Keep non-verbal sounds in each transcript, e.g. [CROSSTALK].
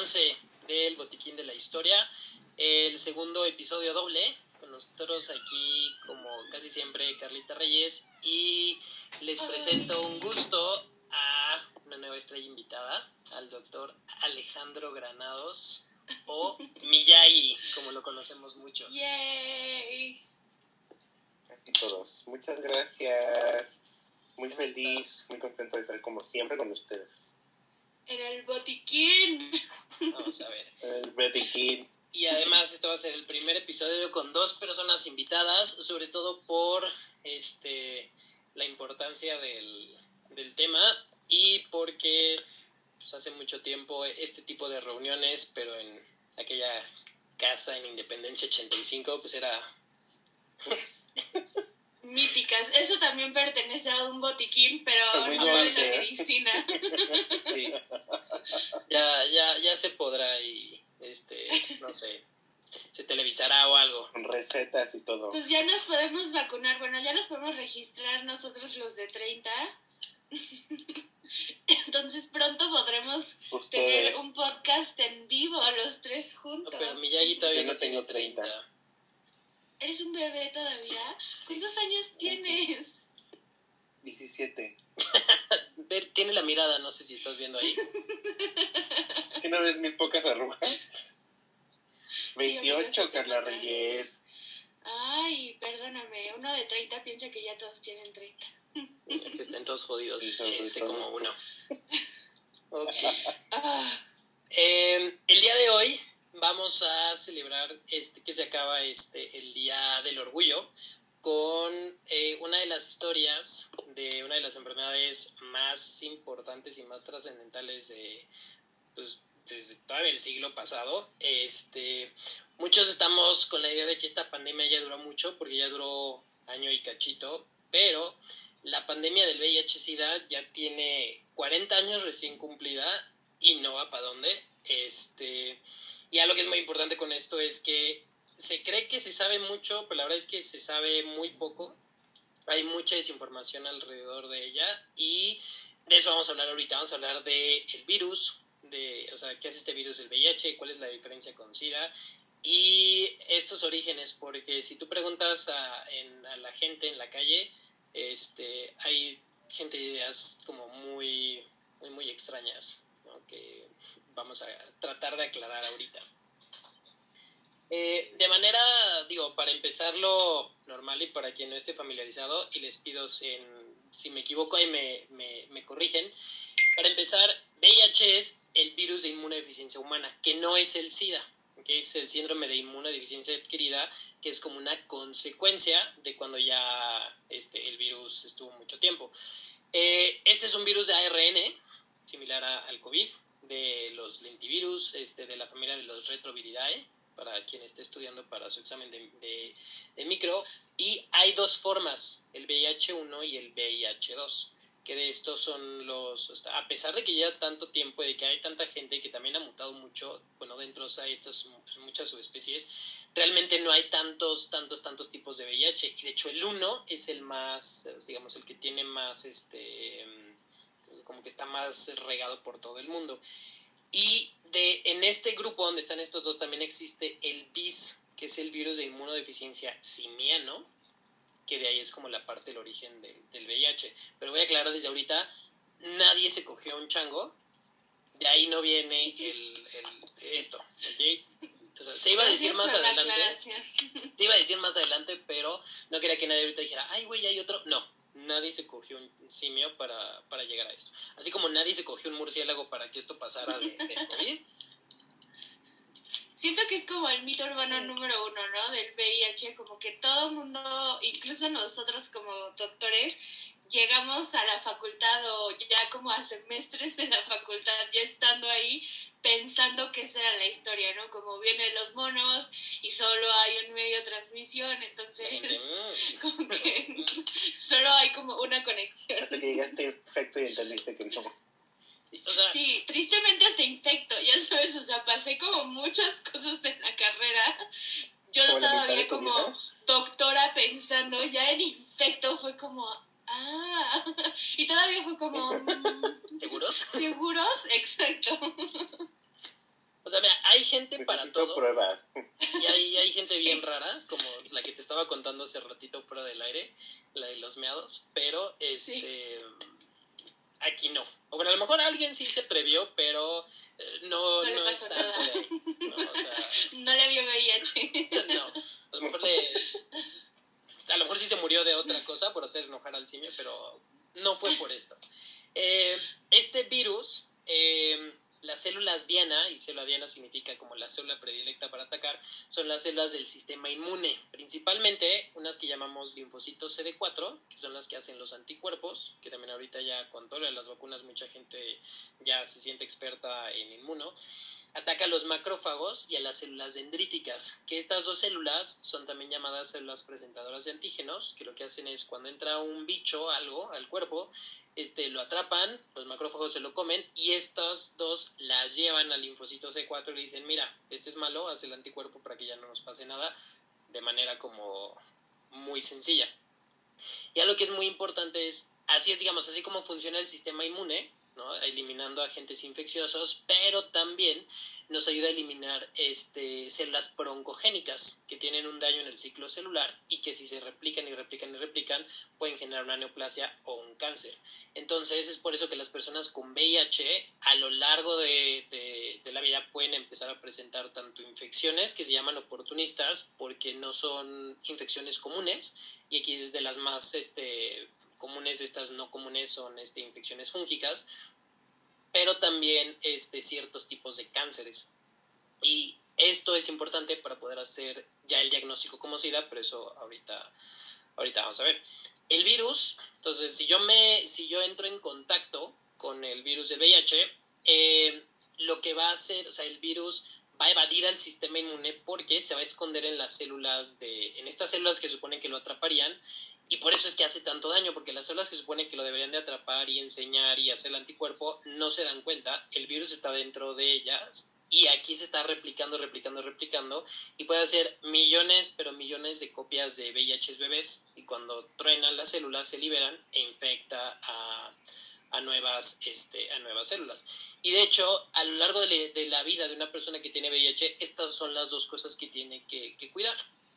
11 del Botiquín de la Historia, el segundo episodio doble, con nosotros aquí como casi siempre Carlita Reyes y les presento un gusto a una nueva estrella invitada, al doctor Alejandro Granados o Miyagi, como lo conocemos muchos. ¡Yay! Casi todos. Muchas gracias. Muy feliz, muy contento de estar como siempre con ustedes. En el botiquín. [LAUGHS] Vamos a ver. El Botiquín. Y además esto va a ser el primer episodio con dos personas invitadas, sobre todo por este la importancia del, del tema y porque pues, hace mucho tiempo este tipo de reuniones, pero en aquella casa en Independencia 85, pues era [LAUGHS] Míticas. Eso también pertenece a un botiquín, pero no de la fuerte. medicina. [LAUGHS] sí, ya, ya, ya se podrá y este, no sé, se televisará o algo. Con recetas y todo. Pues ya nos podemos vacunar. Bueno, ya nos podemos registrar nosotros los de 30. [LAUGHS] Entonces pronto podremos tener un podcast en vivo los tres No, juntos. pero Miyagi todavía Yo no no tengo tengo 30. 30. ¿Eres un bebé todavía? ¿Cuántos años tienes? 17. [LAUGHS] Ve, tiene la mirada, no sé si estás viendo ahí. ¿Qué no ves mis pocas arrugas? amigo, 28, sí te Carla. Reyes. Ay, perdóname. Uno de 30 piensa que ya todos tienen 30. Que estén todos jodidos, Sí, este todo. como uno. [LAUGHS] Ok. [LAUGHS] Ah, Eh, el día de hoy vamos a celebrar este que se acaba este el Día del Orgullo con eh, una de las historias de una de las enfermedades más importantes y más trascendentales de pues, desde todavía el siglo pasado. Este, muchos estamos con la idea de que esta pandemia ya duró mucho porque ya duró año y cachito, pero la pandemia del VIH-Sida ya tiene 40 años recién cumplida y no va para dónde. Este, y algo que es muy importante con esto es que se cree que se sabe mucho, pero la verdad es que se sabe muy poco. Hay mucha desinformación alrededor de ella y de eso vamos a hablar ahorita. Vamos a hablar de el virus, de, o sea, qué hace este virus del VIH, cuál es la diferencia con SIDA y estos orígenes, porque si tú preguntas a, a la gente en la calle, este, hay gente de ideas como muy, muy, muy extrañas, ¿no? Vamos a tratar de aclarar ahorita. Eh, de manera, digo, para empezarlo normal y para quien no esté familiarizado, y les pido en- si me equivoco ahí me, me, me corrigen, para empezar, VIH es el virus de inmunodeficiencia humana, que no es el SIDA, que es el síndrome de inmunodeficiencia adquirida, que es como una consecuencia de cuando ya este, el virus estuvo mucho tiempo. Eh, este es un virus de ARN, similar a- al COVID, de los lentivirus, este, de la familia de los retroviridae, para quien esté estudiando para su examen de, de- micro. Y hay dos formas, el VIH1 y el VIH2 que de estos son los, a pesar de que lleva tanto tiempo de que hay tanta gente que también ha mutado mucho, bueno, dentro de estas mu- muchas subespecies, realmente no hay tantos, tantos, tantos tipos de VIH. Y de hecho el 1 es el más, digamos, el que tiene más, este, mm, como que está más regado por todo el mundo. Y de, en este grupo donde están estos dos también existe el VIS, que es el virus de inmunodeficiencia simiano, que de ahí es como la parte del origen del, del VIH. Pero voy a aclarar desde ahorita, nadie se cogió un chango, de ahí no viene el, el- esto, ¿ok? O sea, se iba a decir más adelante, se iba a decir más adelante, pero no quería que nadie ahorita dijera, ay, güey, hay otro. No, nadie se cogió un simio para, para llegar a esto. Así como nadie se cogió un murciélago para que esto pasara de, de COVID. Siento que es como el mito urbano número uno, ¿no? Del VIH, como que todo mundo, incluso nosotros como doctores, llegamos a la facultad o ya como a semestres de la facultad, ya estando ahí, pensando que esa era la historia, ¿no? Como vienen los monos y solo hay un medio de transmisión, entonces [LAUGHS] como que solo hay como una conexión. Hasta que llegaste perfecto y entendiste que no. O sea, Sí, tristemente hasta infecto, ya sabes, o sea, pasé como muchas cosas en la carrera. Yo todavía como doctora pensando, ya en infecto fue como, ah, [LAUGHS] y todavía fue como, mm, ¿seguros? [LAUGHS] ¿seguros? Exacto. O sea, mira, hay gente para todo. pruebas. Y hay, hay gente [LAUGHS] Sí. bien rara, como la que te estaba contando hace ratito fuera del aire, la de los meados, pero este aquí no. O bueno, a lo mejor alguien sí se atrevió, pero eh, no, No le no pasó está nada. por ahí. No, o sea, No le dio VIH. no. A lo mejor le. A lo mejor sí se murió de otra cosa por hacer enojar al simio, pero no fue por esto. Eh, este virus, eh, las células Diana, y célula Diana significa como la célula predilecta para atacar, son las células del sistema inmune, principalmente unas que llamamos linfocitos CD4, que son las que hacen los anticuerpos, que también ahorita ya con todo las vacunas mucha gente ya se siente experta en inmuno, ataca a los macrófagos y a las células dendríticas, que estas dos células son también llamadas células presentadoras de antígenos, que lo que hacen es cuando entra un bicho, algo, al cuerpo, este, lo atrapan, los macrófagos se lo comen y estas dos las llevan al linfocito C4 y le dicen, mira, este es malo, haz el anticuerpo para que ya no nos pase nada, de manera como muy sencilla. Y algo que es muy importante es, así digamos, así como funciona el sistema inmune, eliminando agentes infecciosos, pero también nos ayuda a eliminar este, células broncogénicas que tienen un daño en el ciclo celular y que si se replican y replican y replican pueden generar una neoplasia o un cáncer. Entonces es por eso que las personas con VIH a lo largo de, de, de la vida pueden empezar a presentar tanto infecciones que se llaman oportunistas porque no son infecciones comunes y aquí es de las más este, comunes, estas no comunes son este, infecciones fúngicas, pero también este, ciertos tipos de cánceres. Y esto es importante para poder hacer ya el diagnóstico como SIDA, pero eso ahorita, ahorita vamos a ver. El virus, entonces, si yo, me, si yo entro en contacto con el virus del VIH, eh, lo que va a hacer, o sea, el virus va a evadir al sistema inmune porque se va a esconder en las células de, en estas células que suponen que lo atraparían y por eso es que hace tanto daño, porque las células que supone que lo deberían de atrapar y enseñar y hacer el anticuerpo no se dan cuenta, el virus está dentro de ellas y aquí se está replicando, replicando, replicando y puede hacer millones, pero millones de copias de VIH bebés y cuando truenan las células se liberan e infecta a, a, nuevas, este, a nuevas células. Y de hecho, a lo largo de, la vida de una persona que tiene VIH, estas son las dos cosas que tiene que cuidar.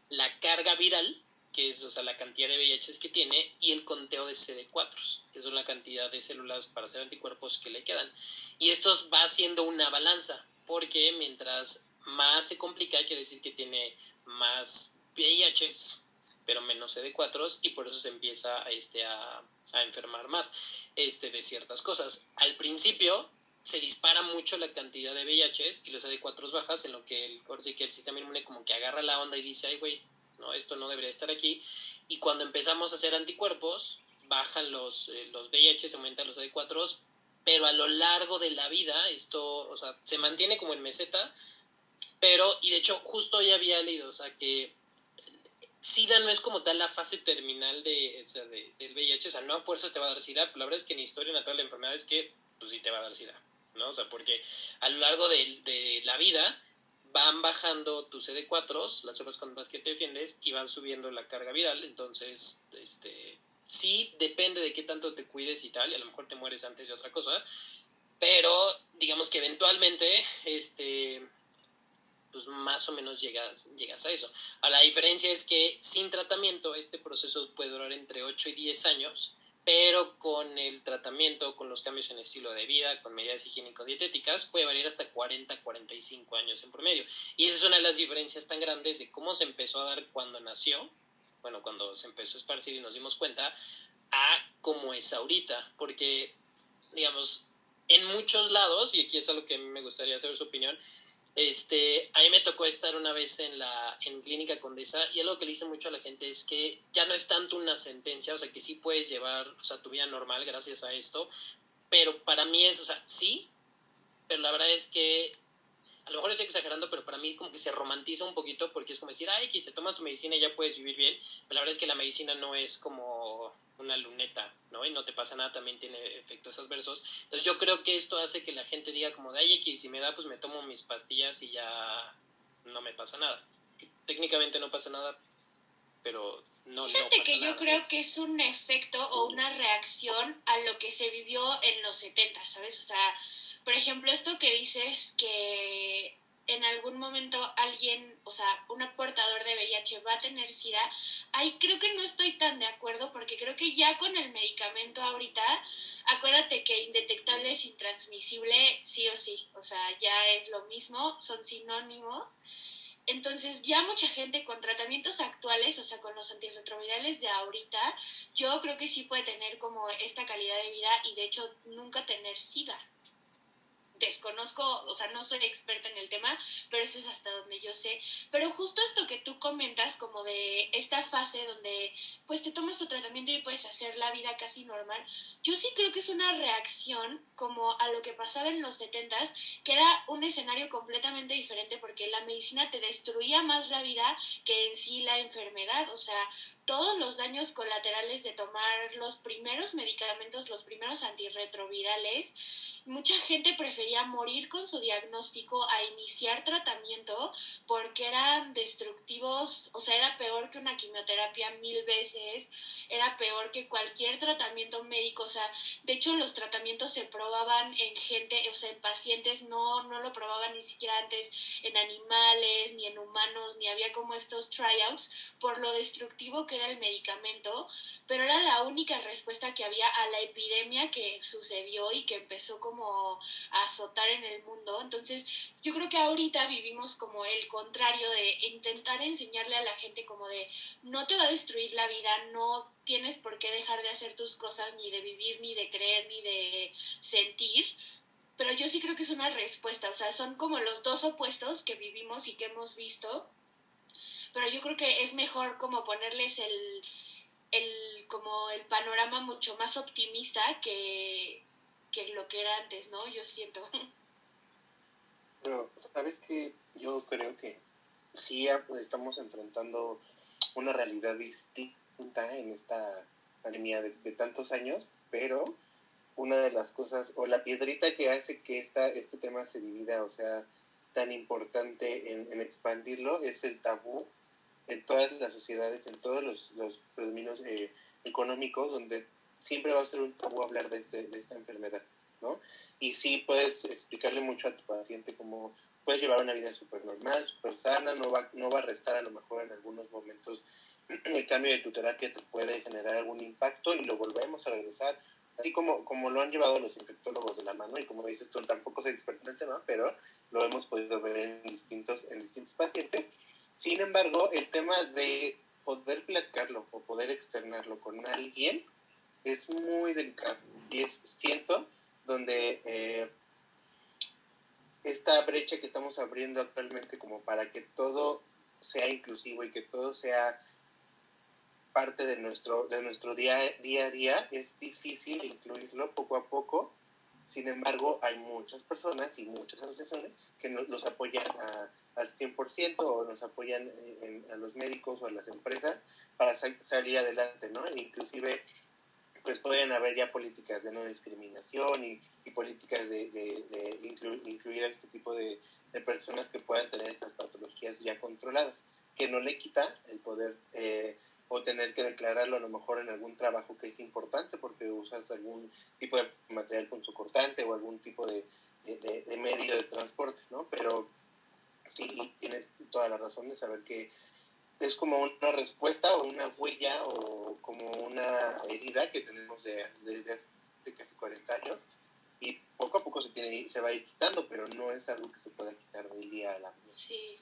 La carga viral, que es o sea, la cantidad de VIH que tiene, y el conteo de CD4, que son la cantidad de células para hacer anticuerpos que le quedan. Y esto va haciendo una balanza, porque mientras más se complica, quiere decir que tiene más VIHs, pero menos CD4, y por eso se empieza este, a, a enfermar más este, de ciertas cosas. Al principio se dispara mucho la cantidad de VIHs y los CD4 bajas, en lo que el, sí que el sistema inmune como que agarra la onda y dice, ay, güey, no, esto no debería estar aquí. Y cuando empezamos a hacer anticuerpos, bajan los, eh, los aumentan los CD4, pero a lo largo de la vida esto, o sea, se mantiene como en meseta, pero, y de hecho, justo ya había leído, o sea, que SIDA no es como tal la fase terminal de, o sea, de, del VIH, o sea, no a fuerzas te va a dar SIDA, pero la verdad es que en historia natural de la enfermedad es que, pues sí te va a dar SIDA, ¿no? O sea, porque a lo largo de la vida van bajando tus CD4, las células con las que te defiendes, y van subiendo la carga viral, entonces, este, sí depende de qué tanto te cuides y tal, y a lo mejor te mueres antes de otra cosa, pero digamos que eventualmente, este, pues más o menos llegas, llegas a eso. A la diferencia es que sin tratamiento este proceso puede durar entre 8 y 10 años, pero con el tratamiento, con los cambios en el estilo de vida, con medidas higiénico-dietéticas, puede variar hasta 40, 45 años en promedio. Y esa es una de las diferencias tan grandes de cómo se empezó a dar cuando nació, bueno, cuando se empezó a esparcir y nos dimos cuenta, a cómo es ahorita, porque, digamos, en muchos lados, y aquí es algo que me gustaría saber su opinión, este, a mí me tocó estar una vez en la en Clínica Condesa y algo que le dice mucho a la gente es que ya no es tanto una sentencia, o sea, que sí puedes llevar, o sea, tu vida normal gracias a esto, pero para mí es, o sea, sí, pero la verdad es que a lo mejor estoy exagerando, pero para mí como que se romantiza un poquito porque es como decir, ay, si te tomas tu medicina y ya puedes vivir bien, pero la verdad es que la medicina no es como una luneta, ¿no? Y no te pasa nada, también tiene efectos adversos. Entonces yo creo que esto hace que la gente diga como de, ay, X, si me da, pues me tomo mis pastillas y ya no me pasa nada. Que técnicamente no pasa nada, pero no, Fíjate no que nada. yo creo que es un efecto o una reacción a lo que se vivió en los 70, ¿sabes? O sea, por ejemplo, esto que dices que en algún momento alguien, o sea, un portador de VIH va a tener SIDA, ahí creo que no estoy tan de acuerdo porque creo que ya con el medicamento ahorita, acuérdate que indetectable es intransmisible sí o sí, o sea, ya es lo mismo, son sinónimos. Entonces, ya mucha gente con tratamientos actuales, o sea, con los antirretrovirales de ahorita, yo creo que sí puede tener como esta calidad de vida y de hecho nunca tener SIDA desconozco, o sea, no soy experta en el tema, pero eso es hasta donde yo sé. Pero justo esto que tú comentas, como de esta fase donde pues te tomas tu tratamiento y puedes hacer la vida casi normal, yo sí creo que es una reacción como a lo que pasaba en los setentas, que era un escenario completamente diferente porque la medicina te destruía más la vida que en sí la enfermedad, o sea, todos los daños colaterales de tomar los primeros medicamentos, los primeros antirretrovirales, mucha gente prefería morir con su diagnóstico a iniciar tratamiento porque eran destructivos, o sea, era peor que una quimioterapia mil veces, era peor que cualquier tratamiento médico, o sea, de hecho los tratamientos se probaban en gente, o sea, en pacientes, no, no lo probaban ni siquiera antes en animales, ni en humanos, ni había como estos tryouts por lo destructivo que era el medicamento, pero era la única respuesta que había a la epidemia que sucedió y que empezó a azotar en el mundo. Entonces, yo creo que ahorita vivimos como el contrario de intentar enseñarle a la gente como de no te va a destruir la vida, no tienes por qué dejar de hacer tus cosas, ni de vivir, ni de creer, ni de sentir. Pero yo sí creo que es una respuesta, o sea, son como los dos opuestos que vivimos y que hemos visto. Pero yo creo que es mejor como ponerles el, el, como el panorama mucho más optimista que, que lo que era antes, ¿no? Yo siento. [LAUGHS] Pero, ¿sabes qué? Yo creo que sí estamos enfrentando una realidad distinta en esta pandemia de, tantos años, pero una de las cosas, o la piedrita que hace que esta, este tema se divida, o sea, tan importante en, en expandirlo, es el tabú en todas las sociedades, en todos los, los predominios eh, económicos, donde siempre va a ser un tabú hablar de, este, de esta enfermedad, ¿no? Y sí puedes explicarle mucho a tu paciente cómo puedes llevar una vida súper normal, súper sana, no va, no va a restar a lo mejor en algunos momentos [CLEARS THROAT] el cambio de tu terapia te puede generar algún impacto y lo volvemos a regresar, así como, como lo han llevado los infectólogos de la mano y como dices tú, tampoco soy experto en el tema, pero lo hemos podido ver en distintos, en distintos pacientes sin embargo, el tema de poder platicarlo o poder externarlo con alguien es muy delicado y es, siento, donde eh, esta brecha que estamos abriendo actualmente como para que todo sea inclusivo y que todo sea parte de nuestro, de nuestro día, día a día, es difícil incluirlo poco a poco. Sin embargo, hay muchas personas y muchas asociaciones que nos, los apoyan a, al 100% o nos apoyan a los médicos o a las empresas para salir adelante, ¿no? inclusive, pues pueden haber ya políticas de no discriminación y, políticas de, incluir, a este tipo de, personas que puedan tener estas patologías ya controladas, que no le quita el poder eh, o tener que declararlo a lo mejor en algún trabajo que es importante porque usas algún tipo de material punzocortante o algún tipo de, de medio de transporte, ¿no? Pero sí tienes toda la razón de saber que es como una respuesta o una huella o como una herida que tenemos desde hace casi 40 años y poco a poco se tiene se va a ir quitando, pero no es algo que se pueda quitar del día a la noche. Sí.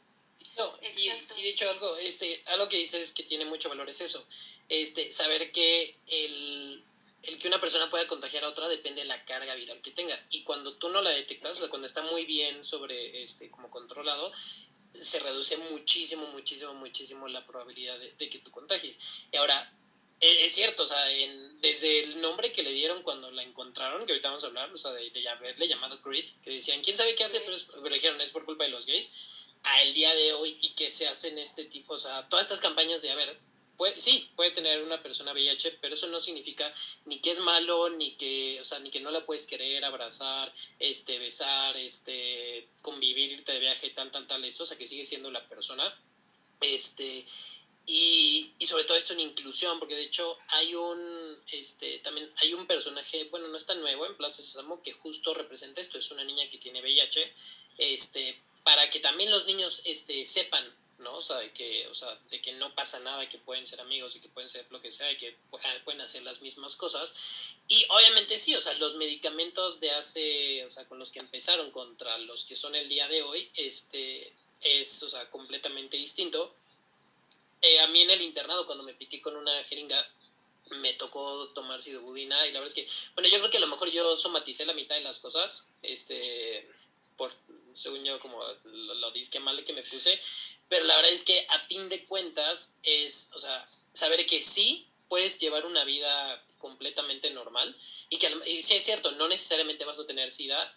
No, y, y, de hecho algo, este, algo que dices que tiene mucho valor es eso, este, saber que el, el que una persona pueda contagiar a otra depende de la carga viral que tenga. Y cuando tú no la detectas, o sea, cuando está muy bien sobre, este, como controlado, se reduce muchísimo, muchísimo, muchísimo la probabilidad de, que tú contagies. Y ahora, e, es, cierto, o sea, en, desde el nombre que le dieron cuando la encontraron, que ahorita vamos a hablar, o sea, de, de haberle llamado Creed, que decían, ¿quién sabe qué hace? Pero, pero dijeron, es por culpa de los gays, a el día de hoy y que se hacen este tipo, o sea, todas estas campañas de, a ver, sí, puede tener una persona VIH, pero eso no significa ni que es malo, ni que, o sea, ni que no la puedes querer, abrazar, este, besar, este, convivir, irte de viaje, tal, tal, tal, eso, o sea, que sigue siendo la persona. Este, y, y sobre todo esto en inclusión, porque de hecho hay un, este, también hay un personaje, bueno, no es tan nuevo en Plaza Sésamo, que justo representa esto, es una niña que tiene VIH, este, para que también los niños, este, sepan, ¿no? O sea, de que, o sea, de que no pasa nada, que pueden ser amigos y que pueden ser lo que sea, y que pueden hacer las mismas cosas. Y obviamente sí, o sea, los medicamentos de hace, o sea, con los que empezaron contra los que son el día de hoy, este, es, o sea, completamente distinto. Eh, a mí en el internado, cuando me piqué con una jeringa, me tocó tomar sidobudina y la verdad es que, bueno, yo creo que a lo mejor yo somaticé la mitad de las cosas, este, según yo, como lo, lo disque mal que me puse, pero la verdad es que a fin de cuentas es, o sea, saber que sí puedes llevar una vida completamente normal y que y sí es cierto, no necesariamente vas a tener SIDA,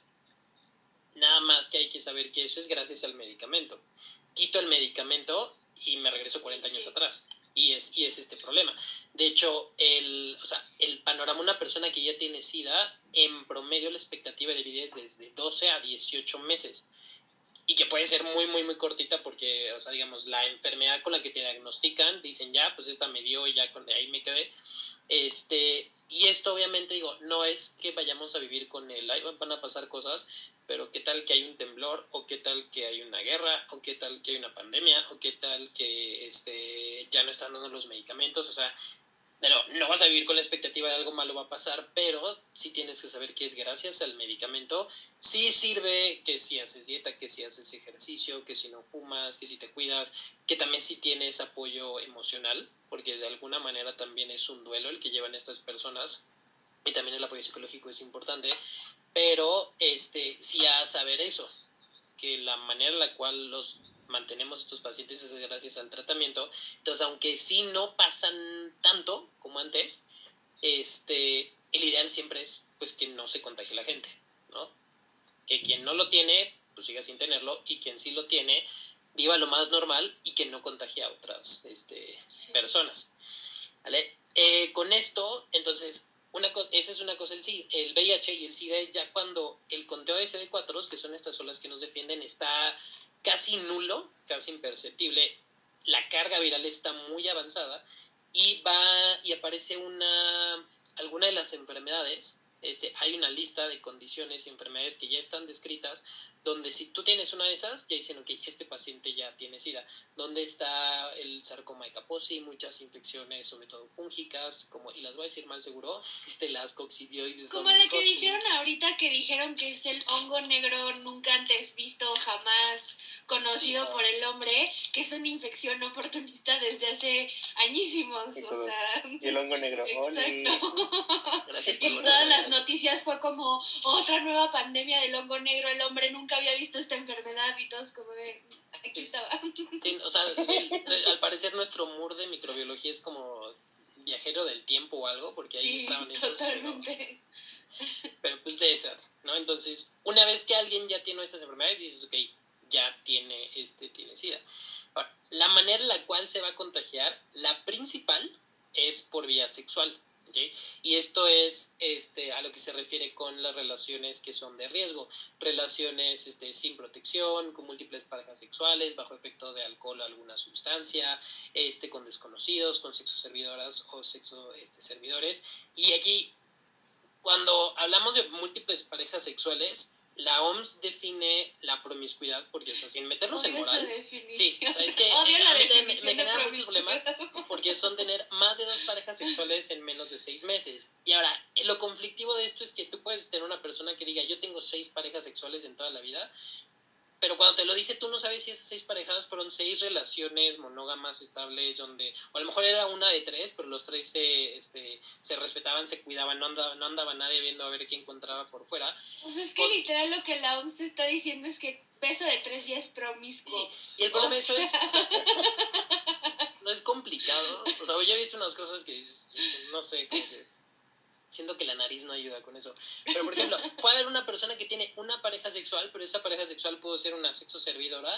nada más que hay que saber que eso es gracias al medicamento. Quito el medicamento y me regreso 40 años atrás. Y es, y es este problema. De hecho, el, o sea, el panorama, una persona que ya tiene SIDA, en promedio la expectativa de vida es desde 12 a 18 meses. Y que puede ser muy, muy, muy cortita porque, o sea, digamos, la enfermedad con la que te diagnostican, dicen ya, pues esta me dio y ya con, ahí me quedé. Este, y esto obviamente digo, no es que vayamos a vivir con él, ahí van a pasar cosas, pero qué tal que hay un temblor, o qué tal que hay una guerra, o qué tal que hay una pandemia, o qué tal que este, ya no están dando los medicamentos, o sea, no vas a vivir con la expectativa de algo malo va a pasar, pero sí tienes que saber que es gracias al medicamento. Sí sirve que si haces dieta, que si haces ejercicio, que si no fumas, que si te cuidas, que también si tienes apoyo emocional, porque de alguna manera también es un duelo el que llevan estas personas y también el apoyo psicológico es importante, pero este sí a saber eso, que la manera en la cual los mantenemos estos pacientes es gracias al tratamiento. Entonces, aunque sí no pasan tanto como antes, este, el ideal siempre es pues que no se contagie la gente, ¿no? Que quien no lo tiene, pues siga sin tenerlo, y quien sí lo tiene, viva lo más normal y que no contagie a otras este, personas. ¿Vale? Eh, con esto, entonces, una esa es una cosa, el, el VIH y el SIDA es ya cuando el conteo de CD4, que son estas olas que nos defienden, está casi nulo, casi imperceptible, la carga viral está muy avanzada y va y aparece una alguna de las enfermedades este, hay una lista de condiciones y enfermedades que ya están descritas, donde si tú tienes una de esas, ya dicen, que este paciente ya tiene SIDA. ¿Dónde está el sarcoma de Kaposi? Muchas infecciones, sobre todo fúngicas, como, y las voy a decir mal seguro, [LAUGHS] este, las coccidioides. Como la que dijeron ahorita, que dijeron que es el hongo negro nunca antes visto, jamás conocido por el hombre, que es una infección oportunista desde hace añísimos. o sea, y el hongo [LAUGHS] negro. Exacto. Gracias [LAUGHS] y todas las noticias fue como otra nueva pandemia del hongo negro, el hombre nunca había visto esta enfermedad y todos como de aquí estaba. o sea, al parecer nuestro mur de microbiología es como viajero del tiempo o algo, porque ahí estaban Totalmente. Pero, pero, pues de esas, ¿no? Entonces, una vez que alguien ya tiene estas enfermedades, dices, ok, ya tiene, este, tiene SIDA. Ahora, la manera en la cual se va a contagiar, la principal es por vía sexual. Y esto es este, a lo que se refiere con las relaciones que son de riesgo, relaciones este, sin protección, con múltiples parejas sexuales, bajo efecto de alcohol o alguna sustancia, este, con desconocidos, con sexo servidoras o sexo este, servidores. Y aquí, cuando hablamos de múltiples parejas sexuales, la OMS define la promiscuidad, porque, o sea, sin meternos en moral. Sí, o sea, es que me, me generan muchos problemas porque son tener más de dos parejas sexuales en menos de seis meses. Y ahora, lo conflictivo de esto es que tú puedes tener una persona que diga, yo tengo seis parejas sexuales en toda la vida, pero cuando te lo dice tú no sabes si esas seis parejas fueron seis relaciones monógamas estables donde o a lo mejor era una de tres pero los tres se, este, se respetaban se cuidaban no andaba, no andaba nadie viendo a ver quién encontraba por fuera. Pues es que literal lo que la OMS está diciendo es que peso de tres ya es promiscuo. Y, el problema eso es [LAUGHS] no es complicado. O sea yo he visto unas cosas que dices no sé como que siento que la nariz no ayuda con eso. Pero, por ejemplo, [LAUGHS] puede haber una persona que tiene una pareja sexual, pero esa pareja sexual puede ser una sexo servidora,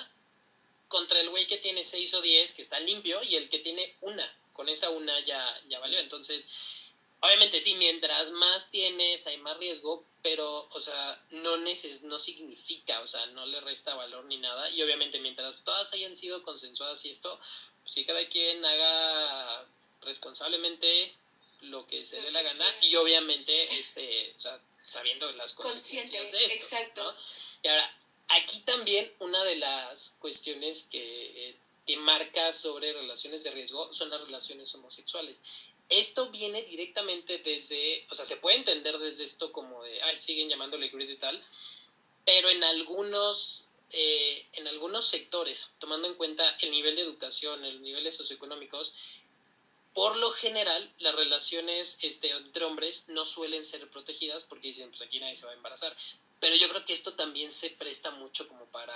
contra el güey que tiene seis o diez, que está limpio, y el que tiene una. Con esa una ya, ya valió. Entonces, obviamente sí, mientras más tienes, hay más riesgo, pero, o sea, no, neces no significa, o sea, no le resta valor ni nada. Y obviamente, mientras todas hayan sido consensuadas y esto, pues que cada quien haga responsablemente lo que se le la gana y obviamente este, o sea, sabiendo las consecuencias de esto. Exacto. Y ahora, aquí también una de las cuestiones que, eh, que marca sobre relaciones de riesgo son las relaciones homosexuales. Esto viene directamente desde, o sea, se puede entender desde esto como de, ay, siguen llamándole grid y tal, pero en algunos, eh, en algunos sectores, tomando en cuenta el nivel de educación, el nivel socioeconómicos, por lo general las relaciones este, entre hombres no suelen ser protegidas porque dicen, pues aquí nadie se va a embarazar. Pero yo creo que esto también se presta mucho como para,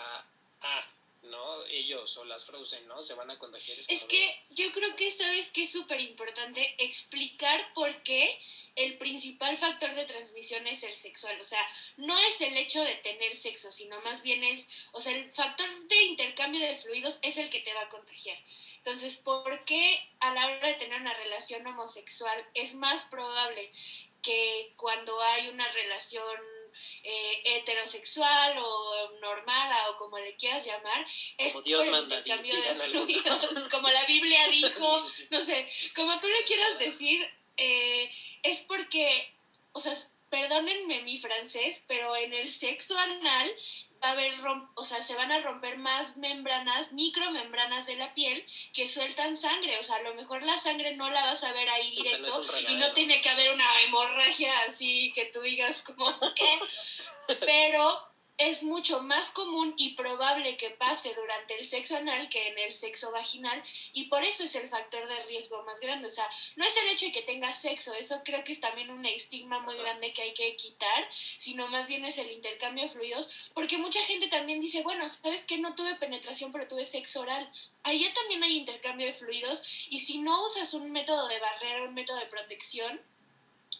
ah, ¿no? Ellos o las Frozen, ¿no? Se van a contagiar. Es, que yo creo que sabes que es súper importante explicar por qué el principal factor de transmisión es el sexual. O sea, no es el hecho de tener sexo, sino más bien es, o sea, el factor de intercambio de fluidos es el que te va a contagiar. Entonces, ¿por qué a la hora de tener una relación homosexual es más probable que cuando hay una relación eh, heterosexual o normal o como le quieras llamar, es como Dios manda, cambio de fluidos, [LAUGHS] como la Biblia dijo, no sé, como tú le quieras decir, eh, es porque, o sea, perdónenme mi francés, pero en el sexo anal va a haber, o sea, se van a romper más membranas, micromembranas de la piel que sueltan sangre. O sea, a lo mejor la sangre no la vas a ver ahí directo y no tiene que haber una hemorragia así que tú digas como, [LAUGHS] ¿qué? [LAUGHS] Pero es mucho más común y probable que pase durante el sexo anal que en el sexo vaginal y por eso es el factor de riesgo más grande. O sea, no es el hecho de que tengas sexo, eso creo que es también un estigma muy grande que hay que quitar, sino más bien es el intercambio de fluidos, porque mucha gente también dice, bueno, sabes que no tuve penetración pero tuve sexo oral. Ahí ya también hay intercambio de fluidos y si no usas un método de barrera, un método de protección,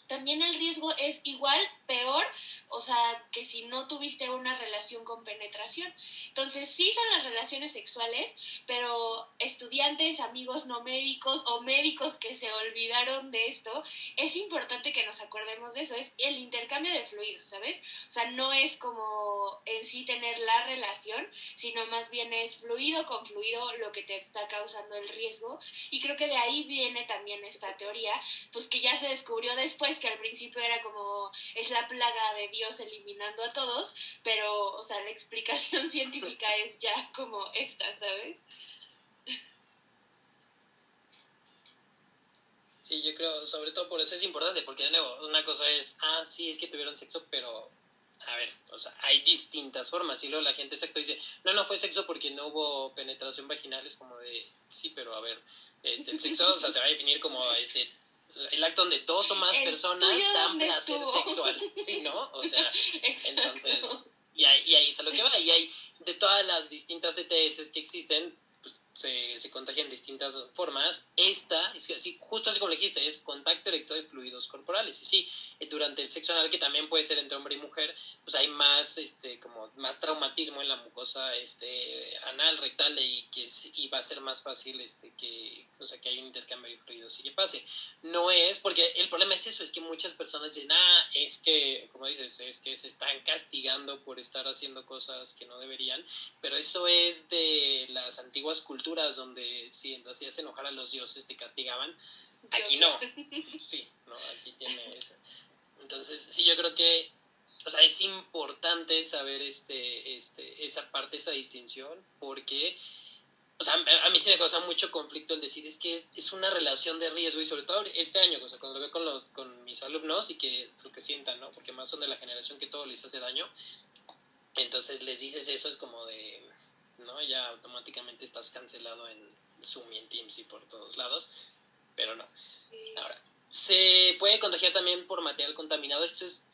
también el riesgo es igual, peor, o sea, que si no tuviste una relación con penetración. Entonces, sí son las relaciones sexuales, pero estudiantes, amigos no médicos o médicos que se olvidaron de esto, es importante que nos acordemos de eso, es el intercambio de fluidos, ¿sabes? O sea, no es como en sí tener la relación, sino más bien es fluido con fluido lo que te está causando el riesgo. Y creo que de ahí viene también esta teoría, pues que ya se descubrió después que al principio era como es la plaga de Dios eliminando a todos, pero, o sea, la explicación [LAUGHS] científica es ya como esta, ¿sabes? Sí, yo creo, sobre todo por eso es importante, porque de nuevo, una cosa es, ah, sí, es que tuvieron sexo, pero, a ver, o sea, hay distintas formas, y luego la gente exacto dice, no, no fue sexo porque no hubo penetración vaginal, es como de, sí, pero a ver, este, el sexo, o sea, se va a definir como, este, el acto donde dos o más personas dan placer sexual, ¿sí, no? O [LAUGHS] sea, entonces, y ahí, y ahí es a lo que va, y hay de todas las distintas ETS que existen, se, se contagian de distintas formas. Esta, es sí, justo así como le dijiste, es contacto directo de fluidos corporales. Y sí, eh, durante el sexo anal, que también puede ser entre hombre y mujer, pues hay más, este, como más traumatismo en la mucosa este, anal, rectal, y que y va a ser más fácil este, que, o sea, que hay un intercambio de fluidos y que pase. No es, porque el problema es eso, es que muchas personas dicen, ah, es que, como dices, es que se están castigando por estar haciendo cosas que no deberían, pero eso es de las antiguas culturas donde si hacías enojar a los dioses te castigaban. Aquí no. Sí, no, aquí tiene esa. Entonces, sí, yo creo que, o sea, es importante saber este, este, esa parte, esa distinción, porque, o sea, a mí sí me causa mucho conflicto el decir, es que es una relación de riesgo, y sobre todo este año, o sea, cuando lo veo con, los, con mis alumnos y que lo que sientan, ¿no? Porque más son de la generación que todo les hace daño, entonces les dices eso, es como de, ¿no? Ya automáticamente estás cancelado en Zoom y en Teams y por todos lados, pero no. Ahora, se puede contagiar también por material contaminado, esto es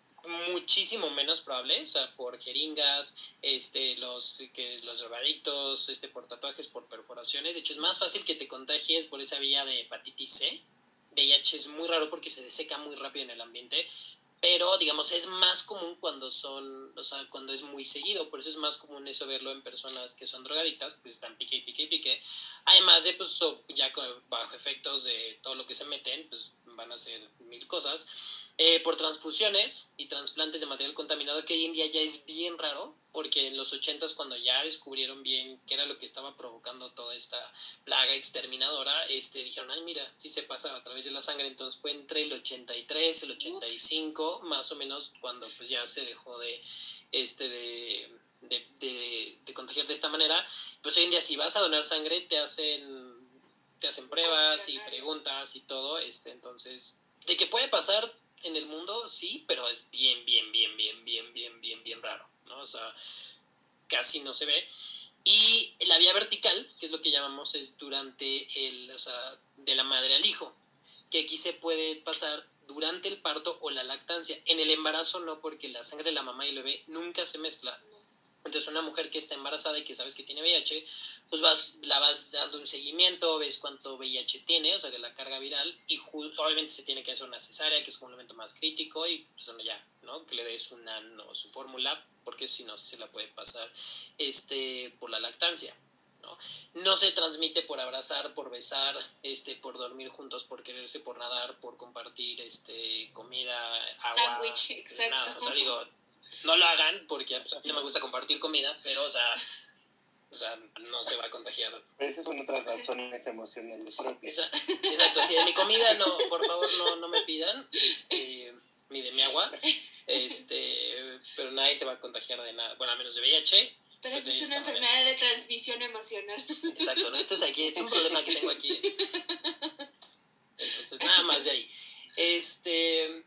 muchísimo menos probable, o sea, por jeringas, este, los, que, los drogadictos, este, por tatuajes, por perforaciones. De hecho, es más fácil que te contagies por esa vía de hepatitis C. VIH es muy raro porque se deseca muy rápido en el ambiente, pero digamos es más común cuando son, o sea, cuando es muy seguido, por eso es más común eso verlo en personas que son drogadictas, pues están pique y pique y pique, además de pues ya bajo efectos de todo lo que se meten, pues van a hacer mil cosas, eh, por transfusiones y trasplantes de material contaminado, que hoy en día ya es bien raro, porque en los 80 cuando ya descubrieron bien qué era lo que estaba provocando toda esta plaga exterminadora, este, dijeron, ay, mira, sí se pasa a través de la sangre, entonces fue entre el 83, el 85, más o menos, cuando pues ya se dejó de, este, de, de, de contagiar de esta manera, pues hoy en día si vas a donar sangre te hacen te hacen pruebas y preguntas y todo, este, entonces, de que puede pasar en el mundo, sí, pero es bien, bien, bien, bien, bien, bien, bien, bien raro, ¿no? O sea, casi no se ve. Y la vía vertical, que es lo que llamamos, es durante el, o sea, de la madre al hijo, que aquí se puede pasar durante el parto o la lactancia. En el embarazo no, porque la sangre de la mamá y el bebé nunca se mezcla. Entonces una mujer que está embarazada y que sabes que tiene VIH, pues vas, la vas dando un seguimiento, ves cuánto VIH tiene, o sea, que la carga viral, y obviamente se tiene que hacer una cesárea, que es un momento más crítico, y pues bueno, ya, ¿no? Que le des una, no, su fórmula, porque si no se la puede pasar este, por la lactancia. ¿no? no se transmite por abrazar, por besar, este, por dormir juntos, por quererse, por nadar, por compartir este, comida, agua. Nada. O sea, digo, no lo hagan porque pues, a mí no me gusta compartir comida, pero, o sea, o sea, no se va a contagiar. Pero esas son otras razones emocionales Exacto, si de mi comida no, por favor no, no me pidan, este, ni de mi agua, este, pero nadie se va a contagiar de nada, bueno, a menos de VIH. Pero pues, es una enfermedad de transmisión emocional. Exacto, ¿no? Esto es aquí, este es un problema que tengo aquí. Entonces, nada más de ahí. Este,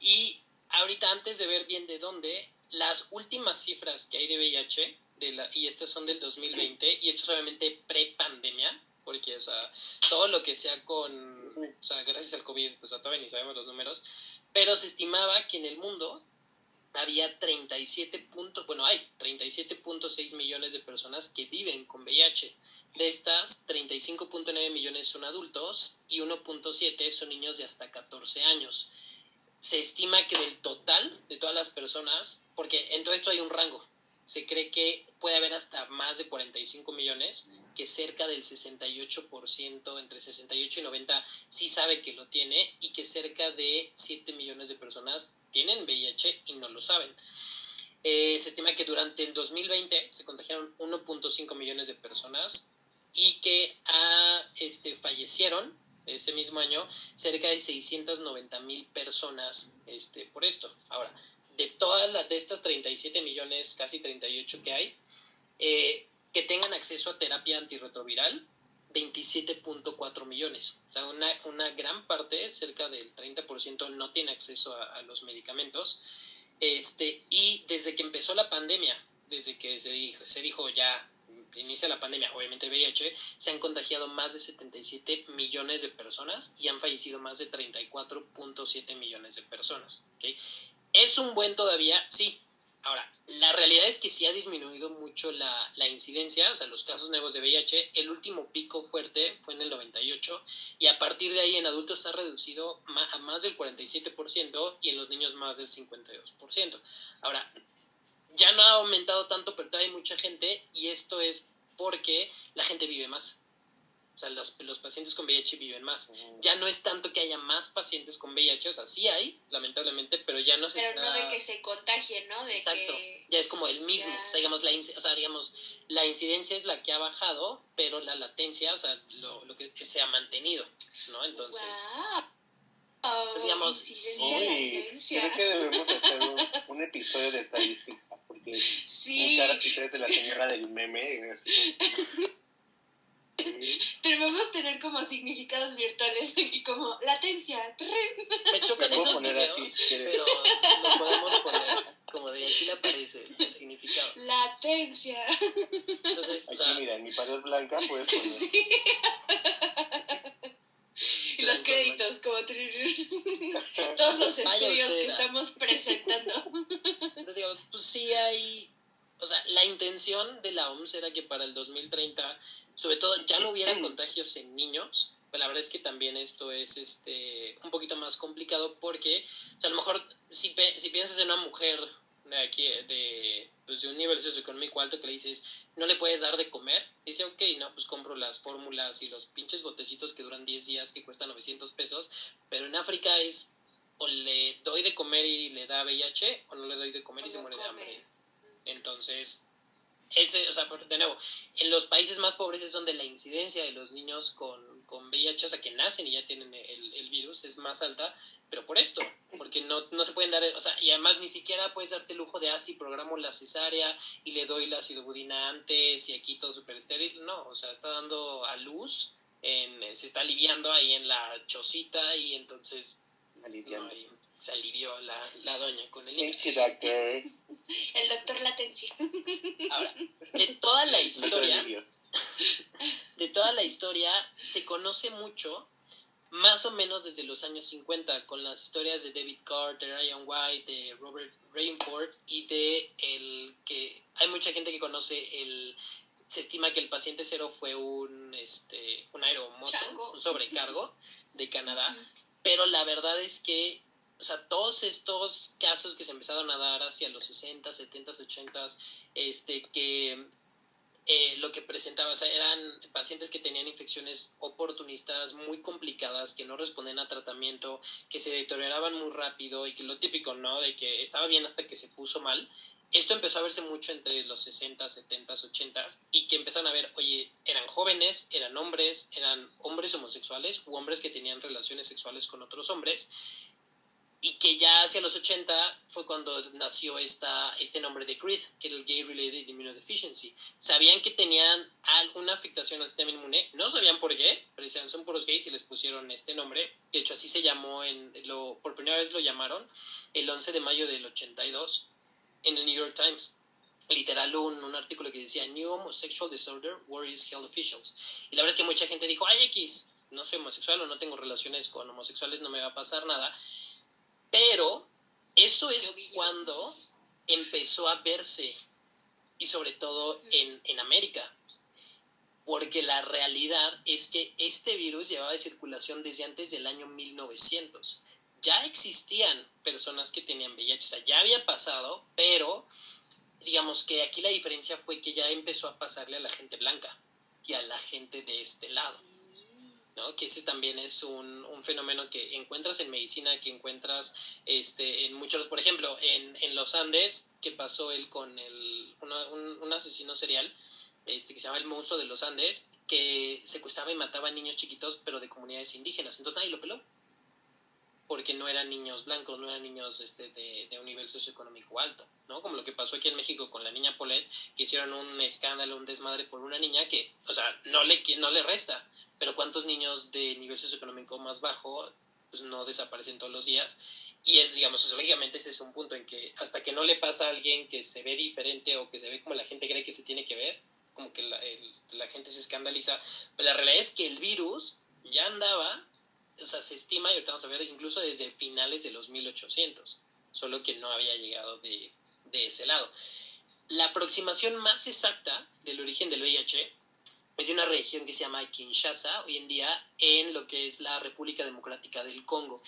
y ahorita antes de ver bien de dónde, las últimas cifras que hay de VIH, de la, y estas son del 2020, y esto es obviamente pre-pandemia, porque, o sea, todo lo que sea con, o sea, gracias al COVID, pues todavía ni sabemos los números, pero se estimaba que en el mundo había 37 puntos, bueno, hay 37.6 millones de personas que viven con VIH. De estas, 35.9 millones son adultos y 1.7 son niños de hasta 14 años se estima que del total de todas las personas, porque en todo esto hay un rango, se cree que puede haber hasta más de 45 millones, que cerca del 68%, entre 68 y 90, sí sabe que lo tiene y que cerca de 7 millones de personas tienen VIH y no lo saben. Eh, se estima que durante el 2020 se contagiaron 1.5 millones de personas y que ah, este, fallecieron ese mismo año cerca de 690 mil personas este, por esto. Ahora, de todas las de estas 37 millones, casi 38 que hay, eh, que tengan acceso a terapia antirretroviral, 27.4 millones. O sea, una, una, gran parte, cerca del 30%, no tiene acceso a, los medicamentos. Este, y desde que empezó la pandemia, desde que se dijo, se dijo ya inicia la pandemia, obviamente VIH, se han contagiado más de 77 millones de personas y han fallecido más de 34.7 millones de personas. ¿Es un buen todavía? Sí. Ahora, la realidad es que sí ha disminuido mucho la, incidencia, o sea, los casos nuevos de VIH. El último pico fuerte fue en el 98 y a partir de ahí en adultos ha reducido a más del 47% y en los niños más del 52%. Ahora, ya no ha aumentado tanto, pero todavía hay mucha gente y esto es porque la gente vive más. O sea, los, los pacientes con VIH viven más. Ya no es tanto que haya más pacientes con VIH, o sea, sí hay, lamentablemente, pero ya no se pero no de que se contagien, ¿no? De Exacto, ya es como el mismo. O sea, digamos la, o sea, digamos, la incidencia es la que ha bajado, pero la latencia, o sea, lo, lo que, se ha mantenido, ¿no? Entonces... Pues digamos, sí. Creo que debemos hacer un, un episodio de estadística sí. un de la señora del meme. [LAUGHS] Debemos tener como significados virtuales y como latencia. Me chocan esos videos, pero lo podemos poner como de aquí le aparece el significado. Latencia. Entonces, aquí, o sea, mira, en mi pared blanca puedes [LAUGHS] poner. Sí. Y los créditos, como [LAUGHS] todos los estudios que estamos presentando. Entonces, digamos, pues sí hay, o sea, la intención de la OMS era que para el 2030, sobre todo, ya no hubieran [CLEARS THROAT] contagios en niños, pero la verdad es que también esto es este un poquito más complicado porque, o sea, a lo mejor si, si piensas en una mujer de aquí, de, pues de un nivel socioeconómico alto que le dices, no le puedes dar de comer, dice, ok, no, pues compro las fórmulas y los pinches botecitos que duran 10 días que cuestan 900 pesos, pero en África es o le doy de comer y le da VIH o no le doy de comer y se muere de hambre. Entonces, ese, o sea, de nuevo, en los países más pobres es donde la incidencia de los niños con, con VIH, o sea, que nacen y ya tienen el, el, virus, es más alta, pero por esto, porque no, no se pueden dar, o sea, y además ni siquiera puedes darte el lujo de, ah, sí, programo la cesárea y le doy la acidobudina antes y aquí todo súper estéril, no, o sea, está dando a luz, en, se está aliviando ahí en la chocita y entonces Aliviando. Se alivió la, la doña con el niño. [LAUGHS] El doctor Latenci. Ahora, [LAUGHS] de toda la historia, [LAUGHS] de toda la historia se conoce mucho, más o menos desde los años 50, con las historias de David Carter, Ryan White, de Robert Rainford y de el que hay mucha gente que conoce el se estima que el paciente cero fue un este un aeromozo, un sobrecargo de Canadá, pero la verdad es que o sea, todos estos casos que se empezaron a dar hacia los 60, 70, 80, este, que eh, lo que presentaba, eran pacientes que tenían infecciones oportunistas muy complicadas, que no responden a tratamiento, que se deterioraban muy rápido y que lo típico, ¿no? De que estaba bien hasta que se puso mal. Esto empezó a verse mucho entre los 60, 70, 80 y que empezaron a ver, oye, eran jóvenes, eran hombres, eran hombres homosexuales u hombres que tenían relaciones sexuales con otros hombres y que ya hacia los 80 fue cuando nació esta, este nombre de GRID, que era el Gay Related Immunodeficiency. Sabían que tenían alguna afectación al sistema inmune, no sabían por qué, pero decían son puros gays y les pusieron este nombre. De hecho, así se llamó, en, lo, por primera vez lo llamaron el 11 de mayo del 82 en el New York Times. Literal, un, un artículo que decía New Homosexual Disorder Worries Health Officials. Y la verdad es que mucha gente dijo, ay X, no soy homosexual o no tengo relaciones con homosexuales, no me va a pasar nada pero eso es cuando empezó a verse, y sobre todo en, en América, porque la realidad es que este virus llevaba de circulación desde antes del año 1900. Ya existían personas que tenían VIH, o sea, ya había pasado, pero digamos que aquí la diferencia fue que ya empezó a pasarle a la gente blanca y a la gente de este lado. ¿No? Que ese también es un, un, fenómeno que encuentras en medicina, que encuentras este, en muchos, por ejemplo, en, en los Andes, que pasó él con el, un, un, asesino serial, este, que se llama el monstruo de los Andes, que secuestraba y mataba a niños chiquitos, pero de comunidades indígenas. Entonces nadie lo peló. Porque no eran niños blancos, no eran niños este, de, de un nivel socioeconómico alto, ¿no? Como lo que pasó aquí en México con la niña Polet, que hicieron un escándalo, un desmadre por una niña que, o sea, no le, no le resta, pero ¿cuántos niños de nivel socioeconómico más bajo pues no desaparecen todos los días? Y es, digamos, lógicamente ese es un punto en que hasta que no le pasa a alguien que se ve diferente o que se ve como la gente cree que se tiene que ver, como que la, la gente se escandaliza, pero la realidad es que el virus ya andaba, o sea, se estima, y ahorita vamos a ver, incluso desde finales de los 1800, solo que no había llegado de, de ese lado. La aproximación más exacta del origen del VIH es de una región que se llama Kinshasa, hoy en día en lo que es la República Democrática del Congo.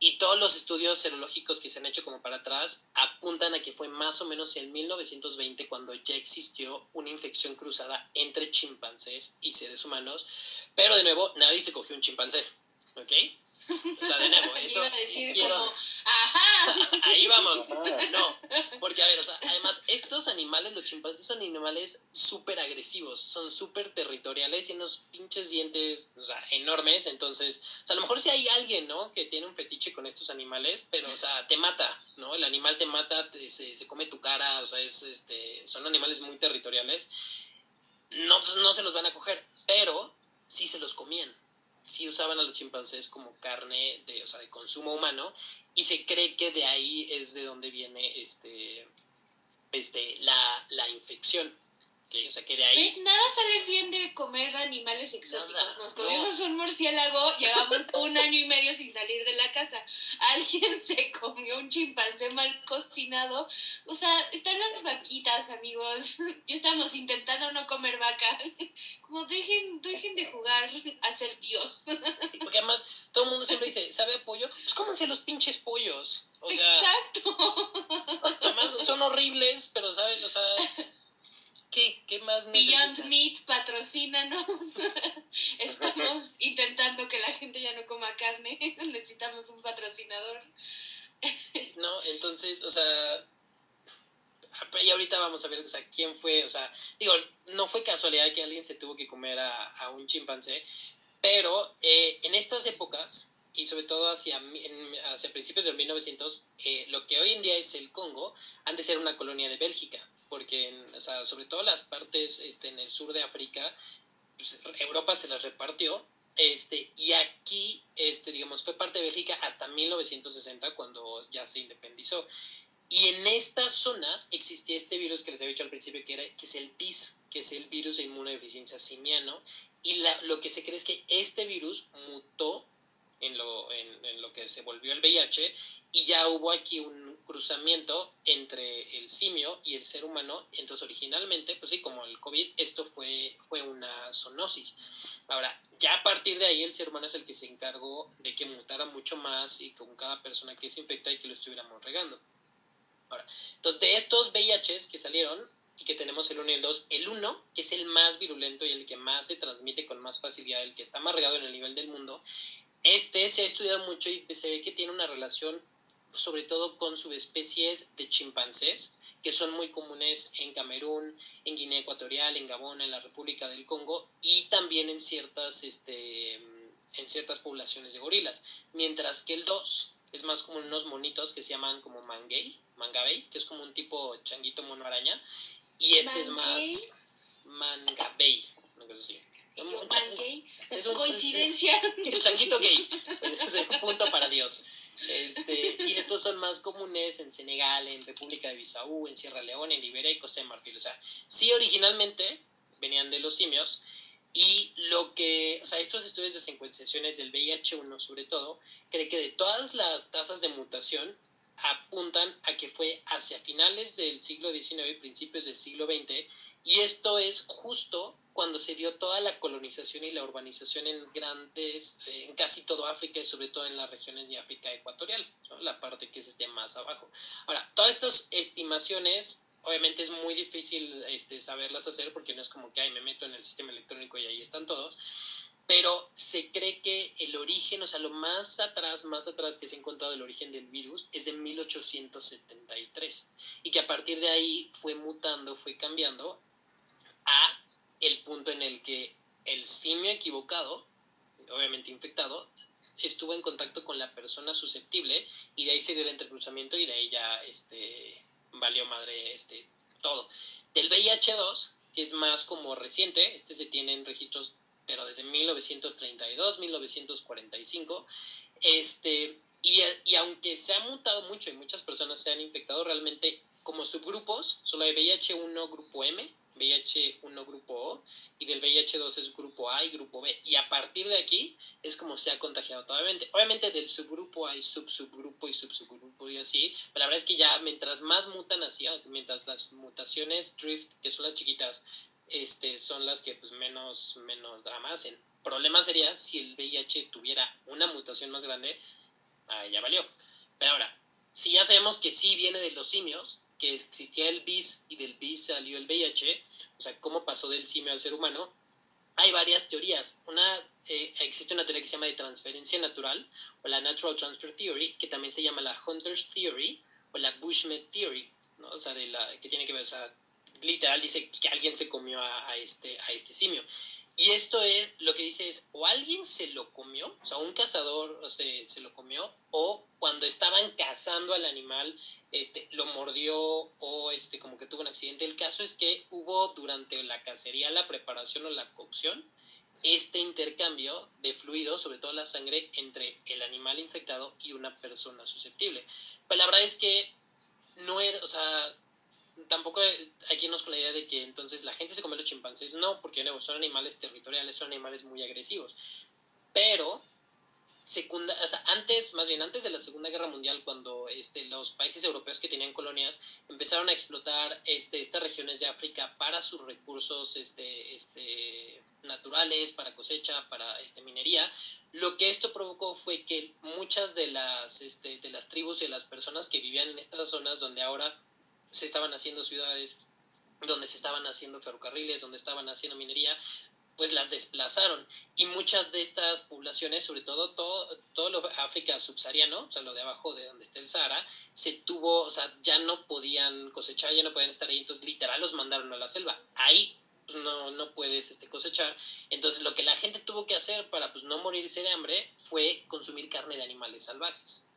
Y todos los estudios serológicos que se han hecho como para atrás apuntan a que fue más o menos en 1920 cuando ya existió una infección cruzada entre chimpancés y seres humanos. Pero de nuevo, nadie se cogió un chimpancé, ¿ok? O sea, de nuevo, [LAUGHS] eso quiero... [LAUGHS] Ahí vamos. No, porque a ver, o sea, además, estos animales, los chimpancés son animales súper agresivos, son súper territoriales y unos pinches dientes, o sea, enormes. Entonces, o sea, a lo mejor si hay alguien, ¿no? Que tiene un fetiche con estos animales, pero, o sea, te mata, ¿no? El animal te mata, se, se, come tu cara, o sea, es, este, son animales muy territoriales. No, pues, no se los van a coger, pero sí se los comían sí usaban a los chimpancés como carne de, o sea, de consumo humano y se cree que de ahí es de donde viene este, este, la, la infección. Que de ahí... ¿Ves? Nada sale bien de comer animales exóticos. Nos comimos un murciélago, llevamos [LAUGHS] un año y medio sin salir de la casa. Alguien [LAUGHS] se comió un chimpancé mal cocinado. O sea, están las vaquitas, amigos. Ya [LAUGHS] estamos intentando no comer vaca. Como dejen, dejen de jugar a ser Dios. Porque además todo el mundo siempre dice, ¿sabe a pollo? Pues cómanse los pinches pollos. O sea, Exacto. Además son horribles, pero ¿sabes? O sea ¿Qué? ¿Qué más Beyond Meat, patrocínanos. [LAUGHS] Estamos intentando que la gente ya no coma carne. [LAUGHS] Necesitamos un patrocinador. [LAUGHS] no, entonces, o sea, y ahorita vamos a ver, o sea, quién fue, o sea, digo, no fue casualidad que alguien se tuvo que comer a, un chimpancé, pero eh, en estas épocas, y sobre todo hacia, hacia principios del 1900, eh, lo que hoy en día es el Congo, han de ser una colonia de Bélgica, porque, o sea, sobre todo las partes este, en el sur de África, pues, Europa se las repartió, este, y aquí, este, digamos, fue parte de Bélgica hasta 1960, cuando ya se independizó. Y en estas zonas existía este virus que les había dicho al principio, que, era, que es el PIS, que es el virus de inmunodeficiencia simiano. Y la, lo que se cree es que este virus mutó en lo, en, en lo que se volvió el VIH y ya hubo aquí un cruzamiento entre el simio y el ser humano. Entonces, originalmente, pues sí, como el COVID, esto fue, fue una zoonosis. Ahora, ya a partir de ahí, el ser humano es el que se encargó de que mutara mucho más y con cada persona que se infecta y que lo estuviéramos regando. Ahora, entonces, de estos VIHs que salieron y que tenemos el 1 y el 2, el 1, que es el más virulento y el que más se transmite con más facilidad, el que está más regado en el nivel del mundo, este se ha estudiado mucho y se ve que tiene una relación sobre todo con subespecies de chimpancés, que son muy comunes en Camerún, en Guinea Ecuatorial, en Gabón, en la República del Congo y también en ciertas, este, en ciertas poblaciones de gorilas. Mientras que el 2 es más como unos monitos que se llaman como mangay, mangabey, que es como un tipo changuito mono araña, y este es más mangabey, una cosa así. Es un, coincidencia. [LAUGHS] Un changuito gay. [LAUGHS] punto para Dios. Este, y estos son más comunes en Senegal, en República de Bisaú, en Sierra Leona, en Liberia y Costa de Marfil. O sea, sí originalmente venían de los simios, y lo que, o sea, estos estudios de secuenciaciones del VIH1 sobre todo, cree que de todas las tasas de mutación apuntan a que fue hacia finales del siglo XIX y principios del siglo XX, y esto es justo cuando se dio toda la colonización y la urbanización en grandes, en casi todo África y sobre todo en las regiones de África ecuatorial, la parte que es este más abajo. Ahora, todas estas estimaciones obviamente es muy difícil este, saberlas hacer porque no es como que, ay, me meto en el sistema electrónico y ahí están todos, pero se cree que el origen, o sea, lo más atrás, más atrás que se ha encontrado el origen del virus es de 1873 y que a partir de ahí fue mutando, fue cambiando a el punto en el que el simio equivocado, obviamente infectado, estuvo en contacto con la persona susceptible y de ahí se dio el entrecruzamiento y de ahí ya este valió madre este todo. Del VIH2, que es más como reciente, este se tiene en registros pero desde 1932, 1945, este, y, y aunque se ha mutado mucho y muchas personas se han infectado, realmente como subgrupos, solo hay VIH1 grupo M, VIH1 grupo O y del VIH2 es grupo A y grupo B. Y a partir de aquí es como se ha contagiado totalmente. Obviamente del subgrupo hay sub-subgrupo y sub-subgrupo y así, pero la verdad es que ya mientras más mutan así, mientras las mutaciones drift, que son las chiquitas, este, son las que pues menos, menos drama hacen. Problema sería si el VIH tuviera una mutación más grande, ya valió. Pero ahora, si ya sabemos que sí viene de los simios, que existía el bis y del bis salió el VIH, o sea, cómo pasó del simio al ser humano, hay varias teorías. Una, eh, existe una teoría que se llama de transferencia natural, o la Natural Transfer Theory, que también se llama la Hunter's Theory, o la Bushmeat Theory, ¿no? O sea, de la, que tiene que ver, o sea, literal dice que alguien se comió a, este, a este simio. Y esto es, lo que dice es, o alguien se lo comió, o sea, un cazador se lo comió, o cuando estaban cazando al animal, este, lo mordió o este, como que tuvo un accidente. El caso es que hubo durante la cacería, la preparación o la cocción, este intercambio de fluidos, sobre todo la sangre, entre el animal infectado y una persona susceptible. Pues la verdad es que no era, o sea, tampoco hay que irnos con la idea de que entonces la gente se come los chimpancés, no, porque son animales territoriales, son animales muy agresivos. Pero, segunda, antes, más bien antes de la Segunda Guerra Mundial, cuando este, los países europeos que tenían colonias empezaron a explotar este, estas regiones de África para sus recursos este, este, naturales, para cosecha, para este, minería, lo que esto provocó fue que muchas de las, este, de las tribus y las personas que vivían en estas zonas donde ahora se estaban haciendo ciudades donde se estaban haciendo ferrocarriles, donde estaban haciendo minería, pues las desplazaron. Y muchas de estas poblaciones, sobre todo todo, todo lo África subsahariano, o sea, lo de abajo de donde está el Sahara, se tuvo, o sea, ya no podían cosechar, ya no podían estar ahí, entonces literal los mandaron a la selva. Ahí pues, no, no puedes este, cosechar. Entonces lo que la gente tuvo que hacer para pues no morirse de hambre fue consumir carne de animales salvajes.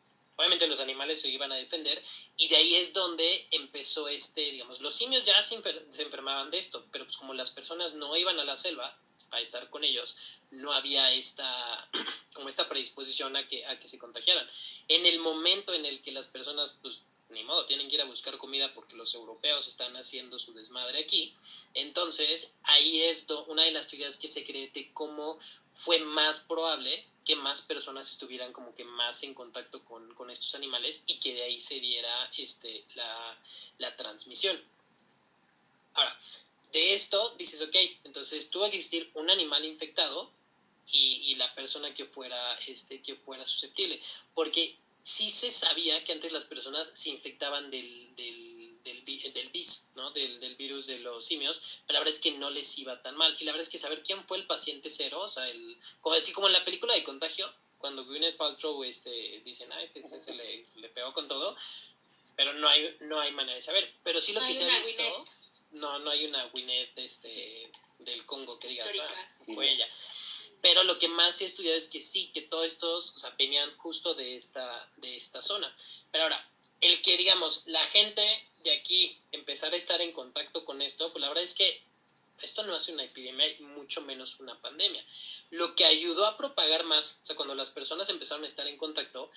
Obviamente los animales se iban a defender y de ahí es donde empezó este, digamos, los simios ya se, se enfermaban de esto, pero pues como las personas no iban a la selva, a estar con ellos, no había esta, [CLEARS THROAT] como esta predisposición a que, a que se contagiaran. En el momento en el que las personas, pues, ni modo, tienen que ir a buscar comida porque los europeos están haciendo su desmadre aquí. Entonces, ahí es una de las teorías que se cree de cómo fue más probable que más personas estuvieran como que más en contacto con, con estos animales y que de ahí se diera este, la, la transmisión. Ahora, de esto dices, ok, entonces tuvo que existir un animal infectado y, la persona que fuera, este, que fuera susceptible. Porque sí se sabía que antes las personas se infectaban del, del, del, del bis, ¿no? Del, del, virus de los simios, pero la verdad es que no les iba tan mal. Y la verdad es que saber quién fue el paciente cero, o sea, el, como, así como en la película de contagio, cuando Gwyneth Paltrow este, dicen, ah, se, le, le, pegó con todo, pero no hay, no hay manera de saber. Pero sí lo que se ha visto no, no hay una Winnet este, del Congo que digas, ah, fue ella. Pero lo que más se ha estudiado es que sí, que todos estos o sea, venían justo de esta, de esta zona. Pero ahora, el que, digamos, la gente de aquí empezar a estar en contacto con esto, pues la verdad es que esto no hace una epidemia, mucho menos una pandemia. Lo que ayudó a propagar más, o sea, cuando las personas empezaron a estar en contacto,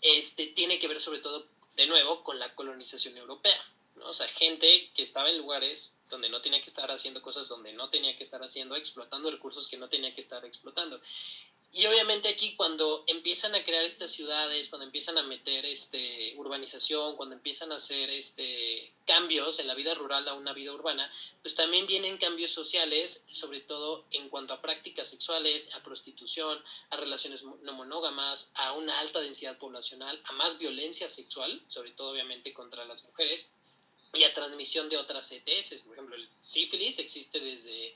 este, tiene que ver sobre todo, de nuevo, con la colonización europea. O sea, gente que estaba en lugares donde no tenía que estar haciendo cosas donde no tenía que estar haciendo, explotando recursos que no tenía que estar explotando. Y obviamente aquí cuando empiezan a crear estas ciudades, cuando empiezan a meter este urbanización, cuando empiezan a hacer este cambios en la vida rural a una vida urbana, pues también vienen cambios sociales, sobre todo en cuanto a prácticas sexuales, a prostitución, a relaciones no monógamas, a una alta densidad poblacional, a más violencia sexual, sobre todo obviamente contra las mujeres y a transmisión de otras ETS. Por ejemplo, el sífilis existe desde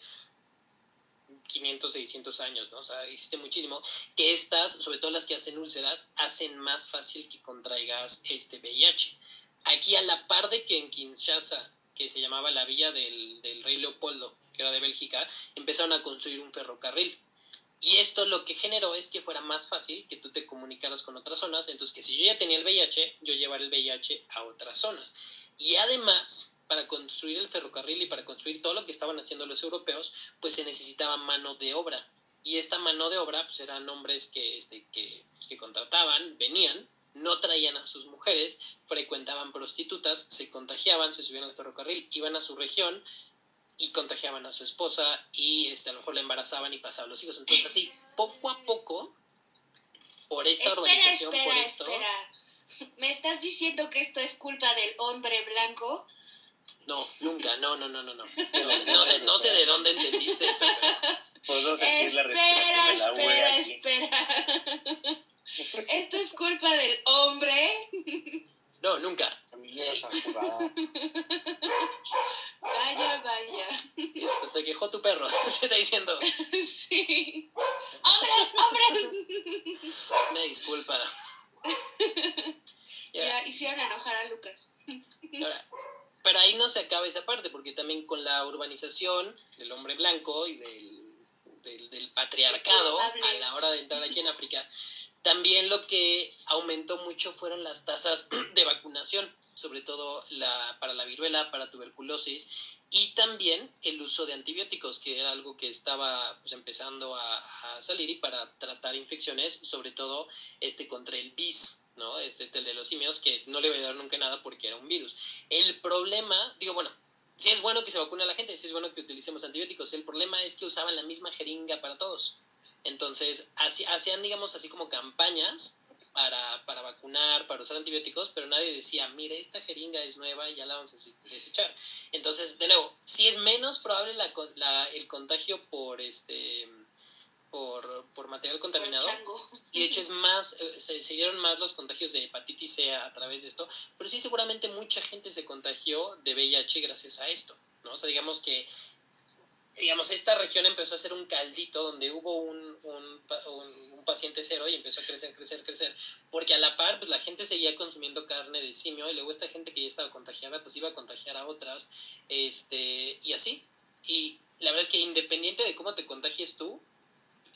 500, 600 años, ¿no? O sea, existe muchísimo. Que estas, sobre todo las que hacen úlceras, hacen más fácil que contraigas este VIH. Aquí a la par de que en Kinshasa, que se llamaba la villa del, del rey Leopoldo, que era de Bélgica, empezaron a construir un ferrocarril. Y esto lo que generó es que fuera más fácil que tú te comunicaras con otras zonas. Entonces, que si yo ya tenía el VIH, yo llevar el VIH a otras zonas. Y además, para construir el ferrocarril y para construir todo lo que estaban haciendo los europeos, pues se necesitaba mano de obra. Y esta mano de obra, pues eran hombres que, este, que, que contrataban, venían, no traían a sus mujeres, frecuentaban prostitutas, se contagiaban, se subían al ferrocarril, iban a su región y contagiaban a su esposa y este, a lo mejor la embarazaban y pasaban los hijos. Entonces así, poco a poco, por esta organización, por esto... ¿Me estás diciendo que esto es culpa del hombre blanco? No, nunca, no, no, no, no, no. No, sé, no sé de dónde entendiste eso. Pero... espera, espera, espera. [LAUGHS] ¿Esto es culpa del hombre? No, nunca. [LAUGHS] Vaya, vaya. [LAUGHS] Se quejó tu perro, [LAUGHS] se está diciendo. Sí. ¡Hombres, hombres! Una disculpa. ya hicieron enojar a Lucas. pero ahí no se acaba esa parte, porque también con la urbanización del hombre blanco y del, del, patriarcado a la hora de entrar aquí en África, también lo que aumentó mucho fueron las tasas [CLEARS THROAT] de vacunación, sobre todo la, para la viruela, para tuberculosis y también el uso de antibióticos, que era algo que estaba pues, empezando a, salir y para tratar infecciones, sobre todo este contra el bis, ¿no? Este el de los simios, que no le voy a dar nunca nada porque era un virus. El problema, digo, bueno, si es bueno que se vacune a la gente, si es bueno que utilicemos antibióticos, el problema es que usaban la misma jeringa para todos. Entonces, hacían, digamos, así como campañas para, para vacunar, para usar antibióticos, pero nadie decía, mire, esta jeringa es nueva y ya la vamos a desechar. Entonces, de nuevo, si es menos probable la, el contagio por este por, por material contaminado y de hecho es más eh, se siguieron más los contagios de hepatitis C a, través de esto pero sí seguramente mucha gente se contagió de VIH gracias a esto ¿no? O sea, digamos que digamos, esta región empezó a ser un caldito donde hubo un, un, un, paciente cero y empezó a crecer, crecer, crecer, porque a la par, pues la gente seguía consumiendo carne de simio y luego esta gente que ya estaba contagiada, pues iba a contagiar a otras, este, y así. Y la verdad es que independiente de cómo te contagies tú,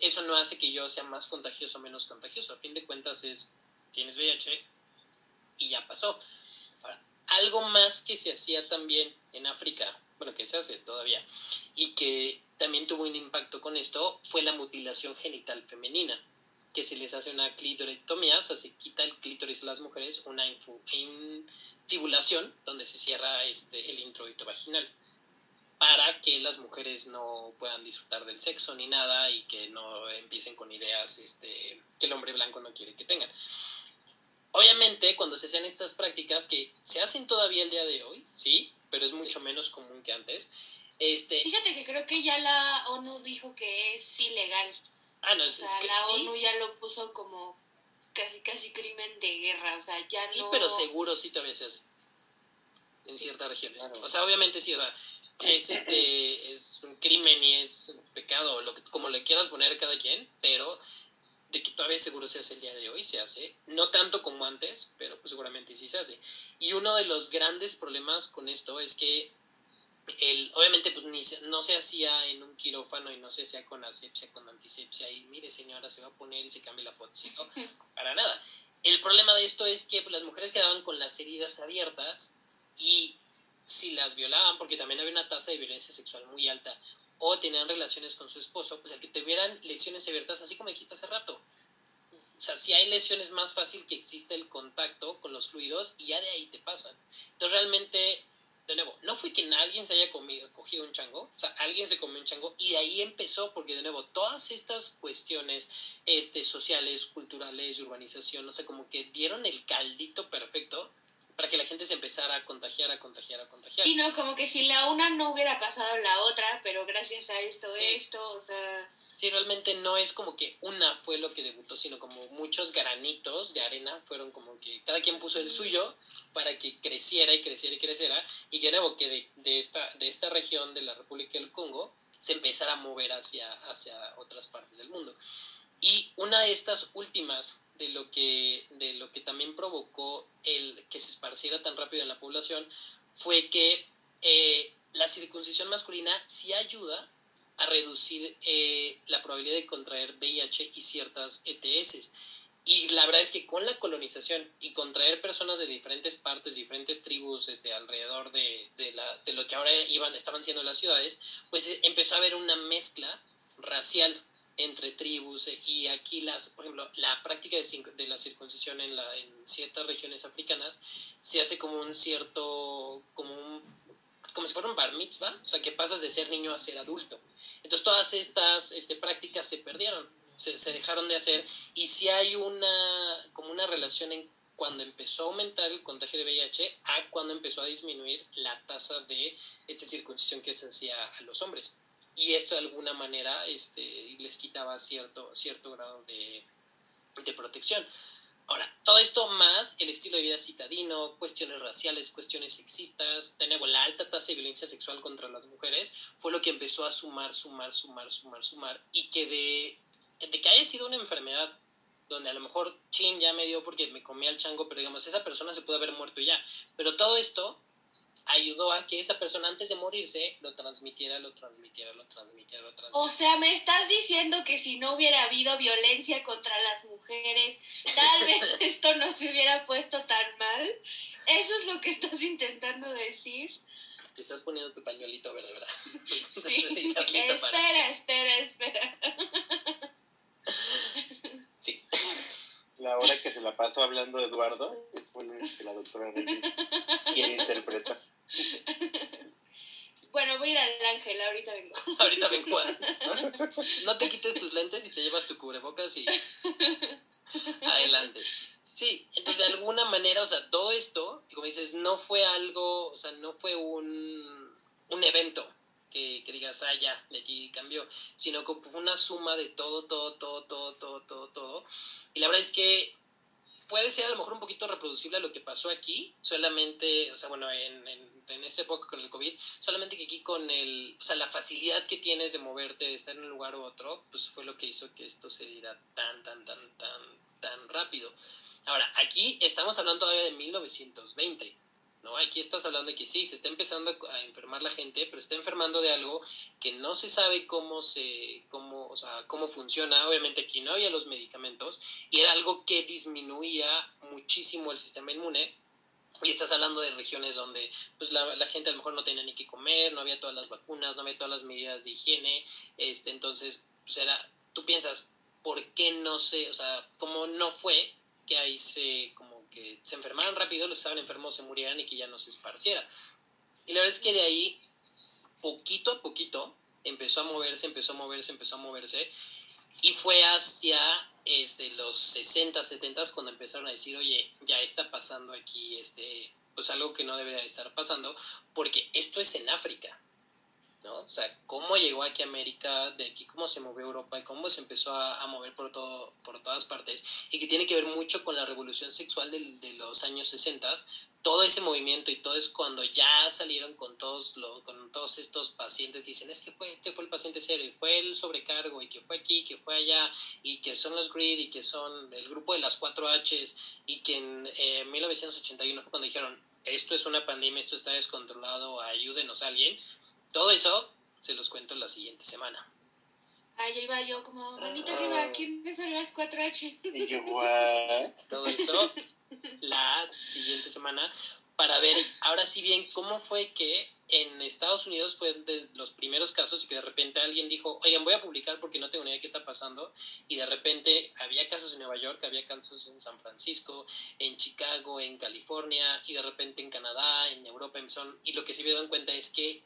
eso no hace que yo sea más contagioso o menos contagioso. A fin de cuentas es, tienes VIH y ya pasó. Ahora, algo más que se hacía también en África bueno, que se hace todavía, y que también tuvo un impacto con esto, fue la mutilación genital femenina, que se les hace una clitorectomía, o sea, se quita el clítoris a las mujeres, una infibulación, donde se cierra este, el introito vaginal, para que las mujeres no puedan disfrutar del sexo ni nada y que no empiecen con ideas este, que el hombre blanco no quiere que tengan. Obviamente, cuando se hacen estas prácticas que se hacen todavía el día de hoy, ¿sí? Pero es mucho menos común que antes. Este, Fíjate que creo que ya la ONU dijo que es ilegal. Ah, no, es, o sea, la ONU ya lo puso como casi casi crimen de guerra, o sea, ya sí, no... pero seguro sí todavía se hace en ciertas regiones. O sea, obviamente sí, o sea, es [LAUGHS] este es un crimen y es un pecado, lo que, como le quieras poner cada quien, pero de que todavía seguro se hace el día de hoy, se hace, no tanto como antes, pero pues seguramente sí se hace. Y uno de los grandes problemas con esto es que el, obviamente pues ni no se hacía en un quirófano y no se hacía con asepsia, con antisepsia y mire señora se va a poner y se cambia la potecito, [LAUGHS] para nada. El problema de esto es que pues, las mujeres quedaban con las heridas abiertas y si las violaban, porque también había una tasa de violencia sexual muy alta, o tenían relaciones con su esposo, pues el que tuvieran lesiones abiertas, así como dijiste hace rato. O sea, si hay lesiones es más fácil que exista el contacto con los fluidos y ya de ahí te pasan. Entonces realmente, de nuevo, no fue que alguien se haya comido, cogido un chango, o sea, alguien se comió un chango y de ahí empezó, porque de nuevo, todas estas cuestiones este, sociales, culturales, urbanización, o sea, como que dieron el caldito perfecto para que la gente se empezara a contagiar, a contagiar, a contagiar. Y no, como que si la una no hubiera pasado la otra, pero gracias a esto, esto, o sea... Sí, realmente no es como que una fue lo que debutó, sino como muchos granitos de arena fueron como que cada quien puso el suyo para que creciera y creciera y creciera. Y de nuevo que de, de, esta, de esta región de la República del Congo se empezara a mover hacia, hacia otras partes del mundo. Y una de estas últimas de lo que, de lo que también provocó el que se esparciera tan rápido en la población fue que eh, la circuncisión masculina sí ayuda a reducir eh, la probabilidad de contraer VIH y ciertas ETS. Y la verdad es que con la colonización y contraer personas de diferentes partes, diferentes tribus este, alrededor de, de, la, de lo que ahora iban, estaban siendo las ciudades, pues empezó a haber una mezcla racial entre tribus y aquí las, por ejemplo, la práctica de, de la circuncisión en, la, en ciertas regiones africanas se hace como un cierto, como un como si fuera un bar mitzvah, o sea, que pasas de ser niño a ser adulto. Entonces todas estas este, prácticas se perdieron, se, se, dejaron de hacer y si hay una, como una relación en cuando empezó a aumentar el contagio de VIH a cuando empezó a disminuir la tasa de esta circuncisión que se hacía a los hombres y esto de alguna manera este, les quitaba cierto, cierto grado de, de protección. Ahora, todo esto más el estilo de vida citadino, cuestiones raciales, cuestiones sexistas, nuevo, la alta tasa de violencia sexual contra las mujeres fue lo que empezó a sumar, sumar, sumar, sumar, sumar, y que de, de que haya sido una enfermedad donde a lo mejor, chin, ya me dio porque me comí al chango, pero digamos, esa persona se pudo haber muerto ya. Pero todo esto ayudó a que esa persona antes de morirse lo transmitiera, lo transmitiera, lo transmitiera, lo transmitiera. O sea, me estás diciendo que si no hubiera habido violencia contra las mujeres, tal [LAUGHS] vez esto no se hubiera puesto tan mal. ¿Eso es lo que estás intentando decir? Te estás poniendo tu pañuelito verde, ¿verdad? [LAUGHS] [LAUGHS] Sí. espera, espera, espera. Sí. La hora que se la paso hablando de Eduardo es que la doctora Reyes quien interpreta. [LAUGHS] Bueno, voy a ir al ángel, ahorita vengo. [LAUGHS] Ahorita vengo. No te quites tus lentes y te llevas tu cubrebocas y [LAUGHS] adelante. Sí, entonces de alguna manera, o sea, todo esto, como dices, no fue algo, o sea, no fue un, un evento que, que digas, ah, ya, de aquí cambió, sino que fue una suma de todo, todo, todo, todo, todo, todo, todo. Y la verdad es que puede ser a lo mejor un poquito reproducible lo que pasó aquí, solamente, o sea, bueno, en, en, en esa época con el COVID, solamente que aquí con el, o sea, la facilidad que tienes de moverte, de estar en un lugar u otro, pues fue lo que hizo que esto se diera tan, tan, tan, tan, tan rápido. Ahora, aquí estamos hablando todavía de 1920. ¿No? Aquí estás hablando de que sí, se está empezando a enfermar la gente, pero está enfermando de algo que no se sabe cómo se, cómo, o sea, cómo funciona. Obviamente aquí no había los medicamentos y era algo que disminuía muchísimo el sistema inmune. Y estás hablando de regiones donde pues la, la, gente a lo mejor no tenía ni que comer, no había todas las vacunas, no había todas las medidas de higiene, este, entonces, pues era, tú piensas, ¿por qué no se, o sea, cómo no fue que ahí se, como que se enfermaran rápido, los que estaban enfermos se murieran y que ya no se esparciera. Y la verdad es que de ahí, poquito a poquito, empezó a moverse, empezó a moverse, empezó a moverse, y fue hacia este, los 60, 70 cuando empezaron a decir, oye, ya está pasando aquí este, pues algo que no debería estar pasando, porque esto es en África. ¿No? O sea, cómo llegó aquí a América, de aquí cómo se movió Europa y cómo se empezó a, mover por, todo, por todas partes, y que tiene que ver mucho con la revolución sexual de, de los años 60, todo ese movimiento y todo es cuando ya salieron con todos, lo, con todos estos pacientes que dicen, es que fue, este fue el paciente cero, y fue el sobrecargo, y que fue aquí, que fue allá, y que son los GRID, y que son el grupo de las 4 Hs, y que en eh, 1981 fue cuando dijeron, esto es una pandemia, esto está descontrolado, ayúdenos a alguien, todo eso se los cuento la siguiente semana. Ahí iba yo como, manita arriba, ¿quiénes son las cuatro Hs? Y yo, ¿what? Todo eso la siguiente semana para ver ahora sí bien cómo fue que en Estados Unidos fue de los primeros casos y que de repente alguien dijo, oigan, voy a publicar porque no tengo ni idea qué está pasando. Y de repente había casos en Nueva York, había casos en San Francisco, en Chicago, en California, y de repente en Canadá, en Europa, en son, y lo que sí me dan cuenta es que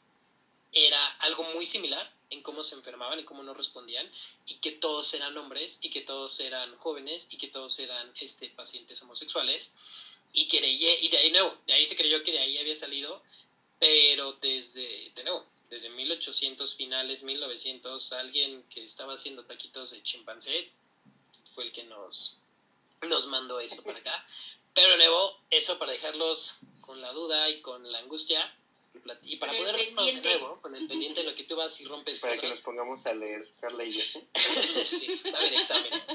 era algo muy similar en cómo se enfermaban y cómo no respondían y que todos eran hombres y que todos eran jóvenes y que todos eran este pacientes homosexuales y que de, y de ahí nuevo de ahí se creyó que de ahí había salido pero desde de nuevo desde 1800 finales 1900 alguien que estaba haciendo taquitos de chimpancé fue el que nos nos mandó eso para acá. Pero de nuevo eso para dejarlos con la duda y con la angustia y para poder reírnos de nuevo, con el pendiente de lo que tú vas y rompes Para cosas. que nos pongamos a leer Carla y yo. [LAUGHS] sí, a haber exámenes.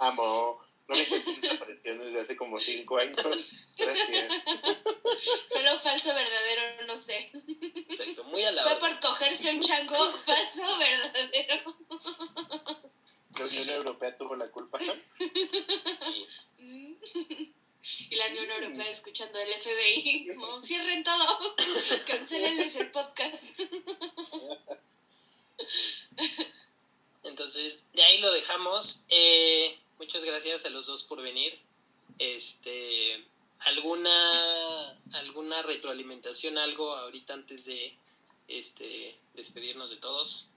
Amo. No me cuenten desaparición desde hace como cinco años. Gracias. Solo falso, verdadero, no sé. Exacto, muy a la Fue por cogerse un chango falso, verdadero. La Unión Europea tuvo la culpa. Sí. Y la Unión Europea escuchando el FBI. Como, cierren todo. [LAUGHS] Cancelenles el podcast. Entonces, de ahí lo dejamos. Eh, muchas gracias a los dos por venir. Este, alguna alguna retroalimentación, algo ahorita antes de este despedirnos de todos.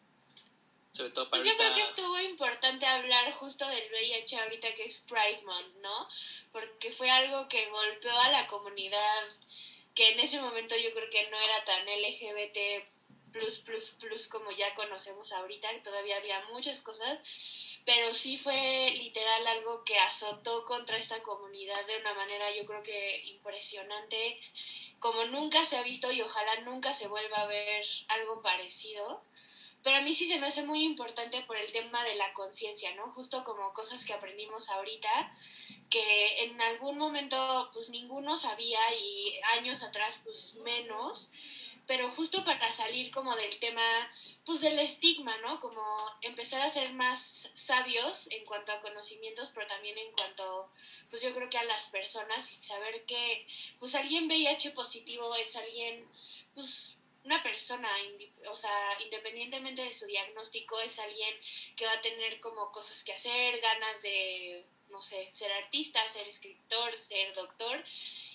Sobre todo para Pues yo creo que estuvo importante hablar justo del VIH ahorita que es Pride Month, ¿no? Porque fue algo que golpeó a la comunidad que en ese momento yo creo que no era tan LGBT plus plus plus como ya conocemos ahorita, que todavía había muchas cosas, pero sí fue literal algo que azotó contra esta comunidad de una manera yo creo que impresionante, como nunca se ha visto y ojalá nunca se vuelva a ver algo parecido pero a mí sí se me hace muy importante por el tema de la conciencia, ¿no? Justo como cosas que aprendimos ahorita, que en algún momento pues ninguno sabía y años atrás pues menos, pero justo para salir como del tema pues del estigma, ¿no? Como empezar a ser más sabios en cuanto a conocimientos, pero también en cuanto pues yo creo que a las personas y saber que pues alguien VIH positivo es alguien pues una persona, o sea, independientemente de su diagnóstico, es alguien que va a tener como cosas que hacer, ganas de, no sé, ser artista, ser escritor, ser doctor,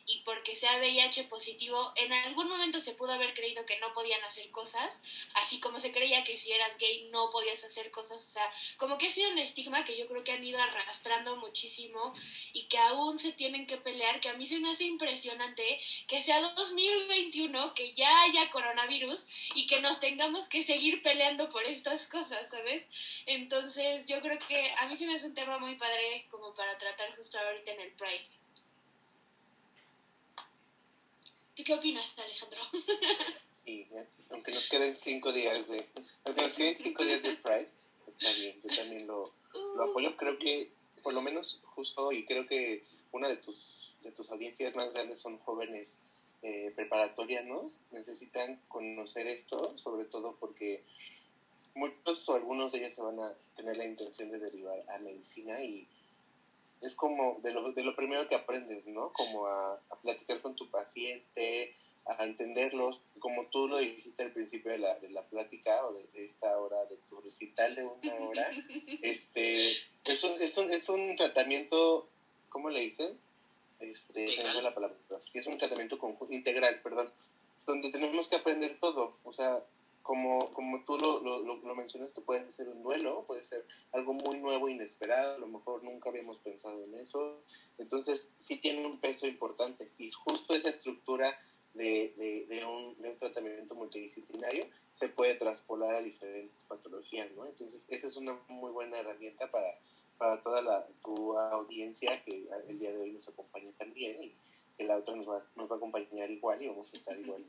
y porque sea VIH positivo, en algún momento se pudo haber creído que no podían hacer cosas, así como se creía que si eras gay no podías hacer cosas, o sea, como que ha sido un estigma que yo creo que han ido arrastrando muchísimo y que aún se tienen que pelear, que a mí se me hace impresionante que sea 2021, que ya haya coronavirus y que nos tengamos que seguir peleando por estas cosas, ¿sabes? Entonces yo creo que a mí se me hace un tema muy padre como para tratar justo ahorita en el Pride. ¿Tú qué opinas, Alejandro? [LAUGHS] Sí, aunque nos queden cinco días de, aunque nos queden cinco días de Pride, está bien, yo también lo, lo apoyo, creo que por lo menos justo y creo que una de tus, de tus audiencias más grandes son jóvenes eh, preparatorianos, necesitan conocer esto, sobre todo porque muchos o algunos de ellos se van a tener la intención de derivar a medicina y es como de lo, de lo primero que aprendes, ¿no? Como a, a platicar con tu paciente, a entenderlos, como tú lo dijiste al principio de la, de la plática o de, esta hora de tu recital de una hora, [LAUGHS] este, es un, es un, es un tratamiento, ¿cómo le dicen? Este, la palabra, es un tratamiento integral, perdón, donde tenemos que aprender todo, o sea, como, como tú lo, lo, lo, mencionaste, puede ser un duelo, puede ser algo muy nuevo, inesperado, a lo mejor nunca habíamos pensado en eso. Entonces, sí tiene un peso importante. Y justo esa estructura de, de, de, un, de un, tratamiento multidisciplinario se puede traspolar a diferentes patologías, ¿no? Entonces, esa es una muy buena herramienta para, para toda la, tu audiencia que el día de hoy nos acompaña también y que la otra nos va, nos va a acompañar igual y vamos a estar igual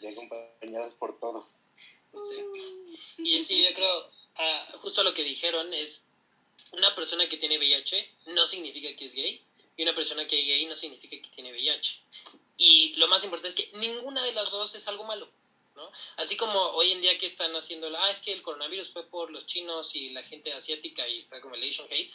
y acompañadas por todos. Y en sí, yo creo, ah, justo lo que dijeron es, una persona que tiene VIH no significa que es gay, y una persona que es gay no significa que tiene VIH. Y lo más importante es que ninguna de las dos es algo malo. ¿no? Así como hoy en día que están haciendo, ah, es que el coronavirus fue por los chinos y la gente asiática y está como el Asian hate.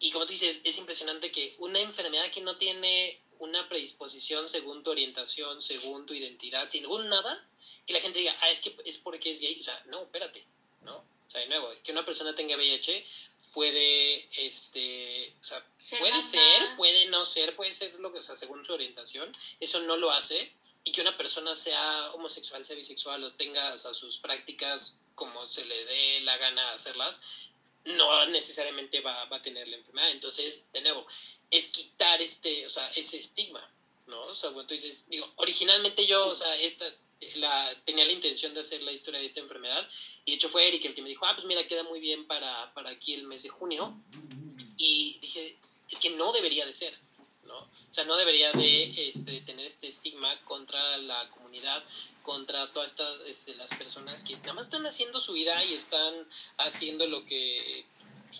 Y como tú dices, es impresionante que una enfermedad que no tiene una predisposición según tu orientación, según tu identidad, sin ningún nada, que la gente diga, ah, es que es porque es gay. O sea, no, espérate, ¿no? O sea, de nuevo, que una persona tenga VIH puede, este, o sea, puede ser, puede no ser, puede ser lo que, o sea, según su orientación, eso no lo hace. Y que una persona sea homosexual, sea bisexual o tenga o sea, sus prácticas como se le dé la gana hacerlas, no necesariamente va, va a tener la enfermedad. Entonces, de nuevo, es quitar este, o sea, ese estigma, ¿no? O sea, cuando tú dices, digo, originalmente yo, o sea, esta, la, tenía la intención de hacer la historia de esta enfermedad y de hecho fue Eric el que me dijo, ah, pues mira, queda muy bien para, para aquí el mes de junio y dije, es que no debería de ser, ¿no? O sea, no debería de este, tener este estigma contra la comunidad, contra todas estas este, las personas que nada más están haciendo su vida y están haciendo lo que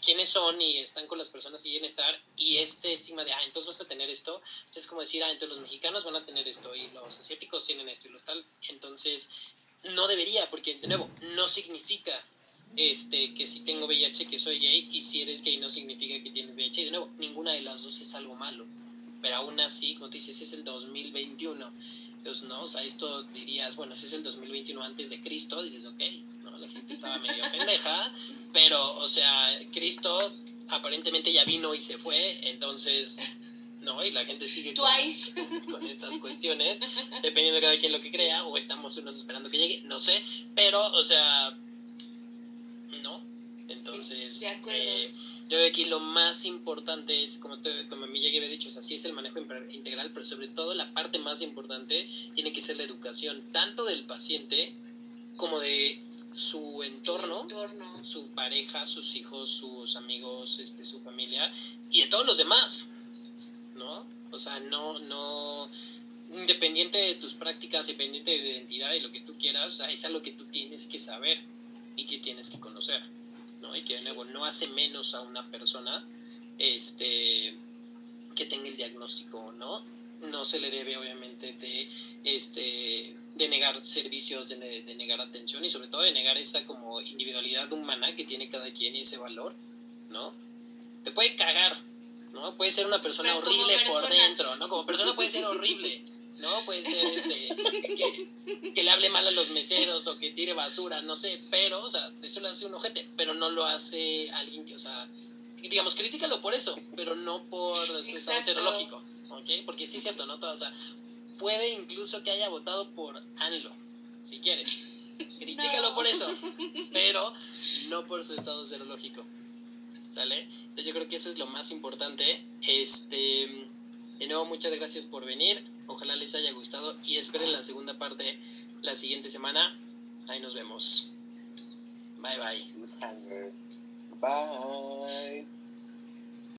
quiénes son y están con las personas que quieren estar y este estigma de, ah, entonces vas a tener esto, entonces es como decir, ah, entonces los mexicanos van a tener esto y los asiáticos tienen esto y los tal, entonces no debería, porque de nuevo, no significa este, que si tengo VIH que soy gay y si eres gay no significa que tienes VIH, de nuevo, ninguna de las dos es algo malo, pero aún así, como te dices, es el 2021, entonces, no, o sea, esto dirías, bueno, ese es el 2021 antes de Cristo, dices, ok, la gente estaba medio pendeja, pero, o sea, Cristo aparentemente ya vino y se fue, entonces, no, y la gente sigue con, estas cuestiones, dependiendo de cada quien lo que crea, o estamos unos esperando que llegue, no sé, pero, o sea, no, entonces, eh, yo creo que aquí lo más importante es, como, te, como mí ya había dicho, o sea, sí es el manejo integral, pero sobre todo la parte más importante tiene que ser la educación, tanto del paciente como de su entorno, su pareja, sus hijos, sus amigos, este, su familia y de todos los demás, ¿no? O sea, no, no, independiente de tus prácticas, independiente de identidad y lo que tú quieras, o es algo que tú tienes que saber y que tienes que conocer, ¿no? Y que de nuevo no hace menos a una persona, este, que tenga el diagnóstico, ¿no? No se le debe obviamente de, este, de negar servicios, de, negar atención y sobre todo de negar esa como individualidad humana que tiene cada quien y ese valor, ¿no? Te puede cagar, ¿no? Puede ser una persona horrible por dentro, ¿no? Como persona puede ser horrible, ¿no? Puede ser este, que, le hable mal a los meseros o que tire basura, no sé, pero, o sea, eso lo hace un ojete, pero no lo hace alguien que, o sea, digamos, críticalo por eso, pero no por su estado serológico, ¿ok? Porque sí es cierto, ¿no? Todo, o sea, puede incluso que haya votado por ANLO, si quieres. [LAUGHS] Critícalo por eso, [LAUGHS] pero no por su estado serológico. ¿Sale? Entonces yo creo que eso es lo más importante. Este, de nuevo, muchas gracias por venir. Ojalá les haya gustado y esperen la segunda parte la siguiente semana. Ahí nos vemos. Bye bye. Bye.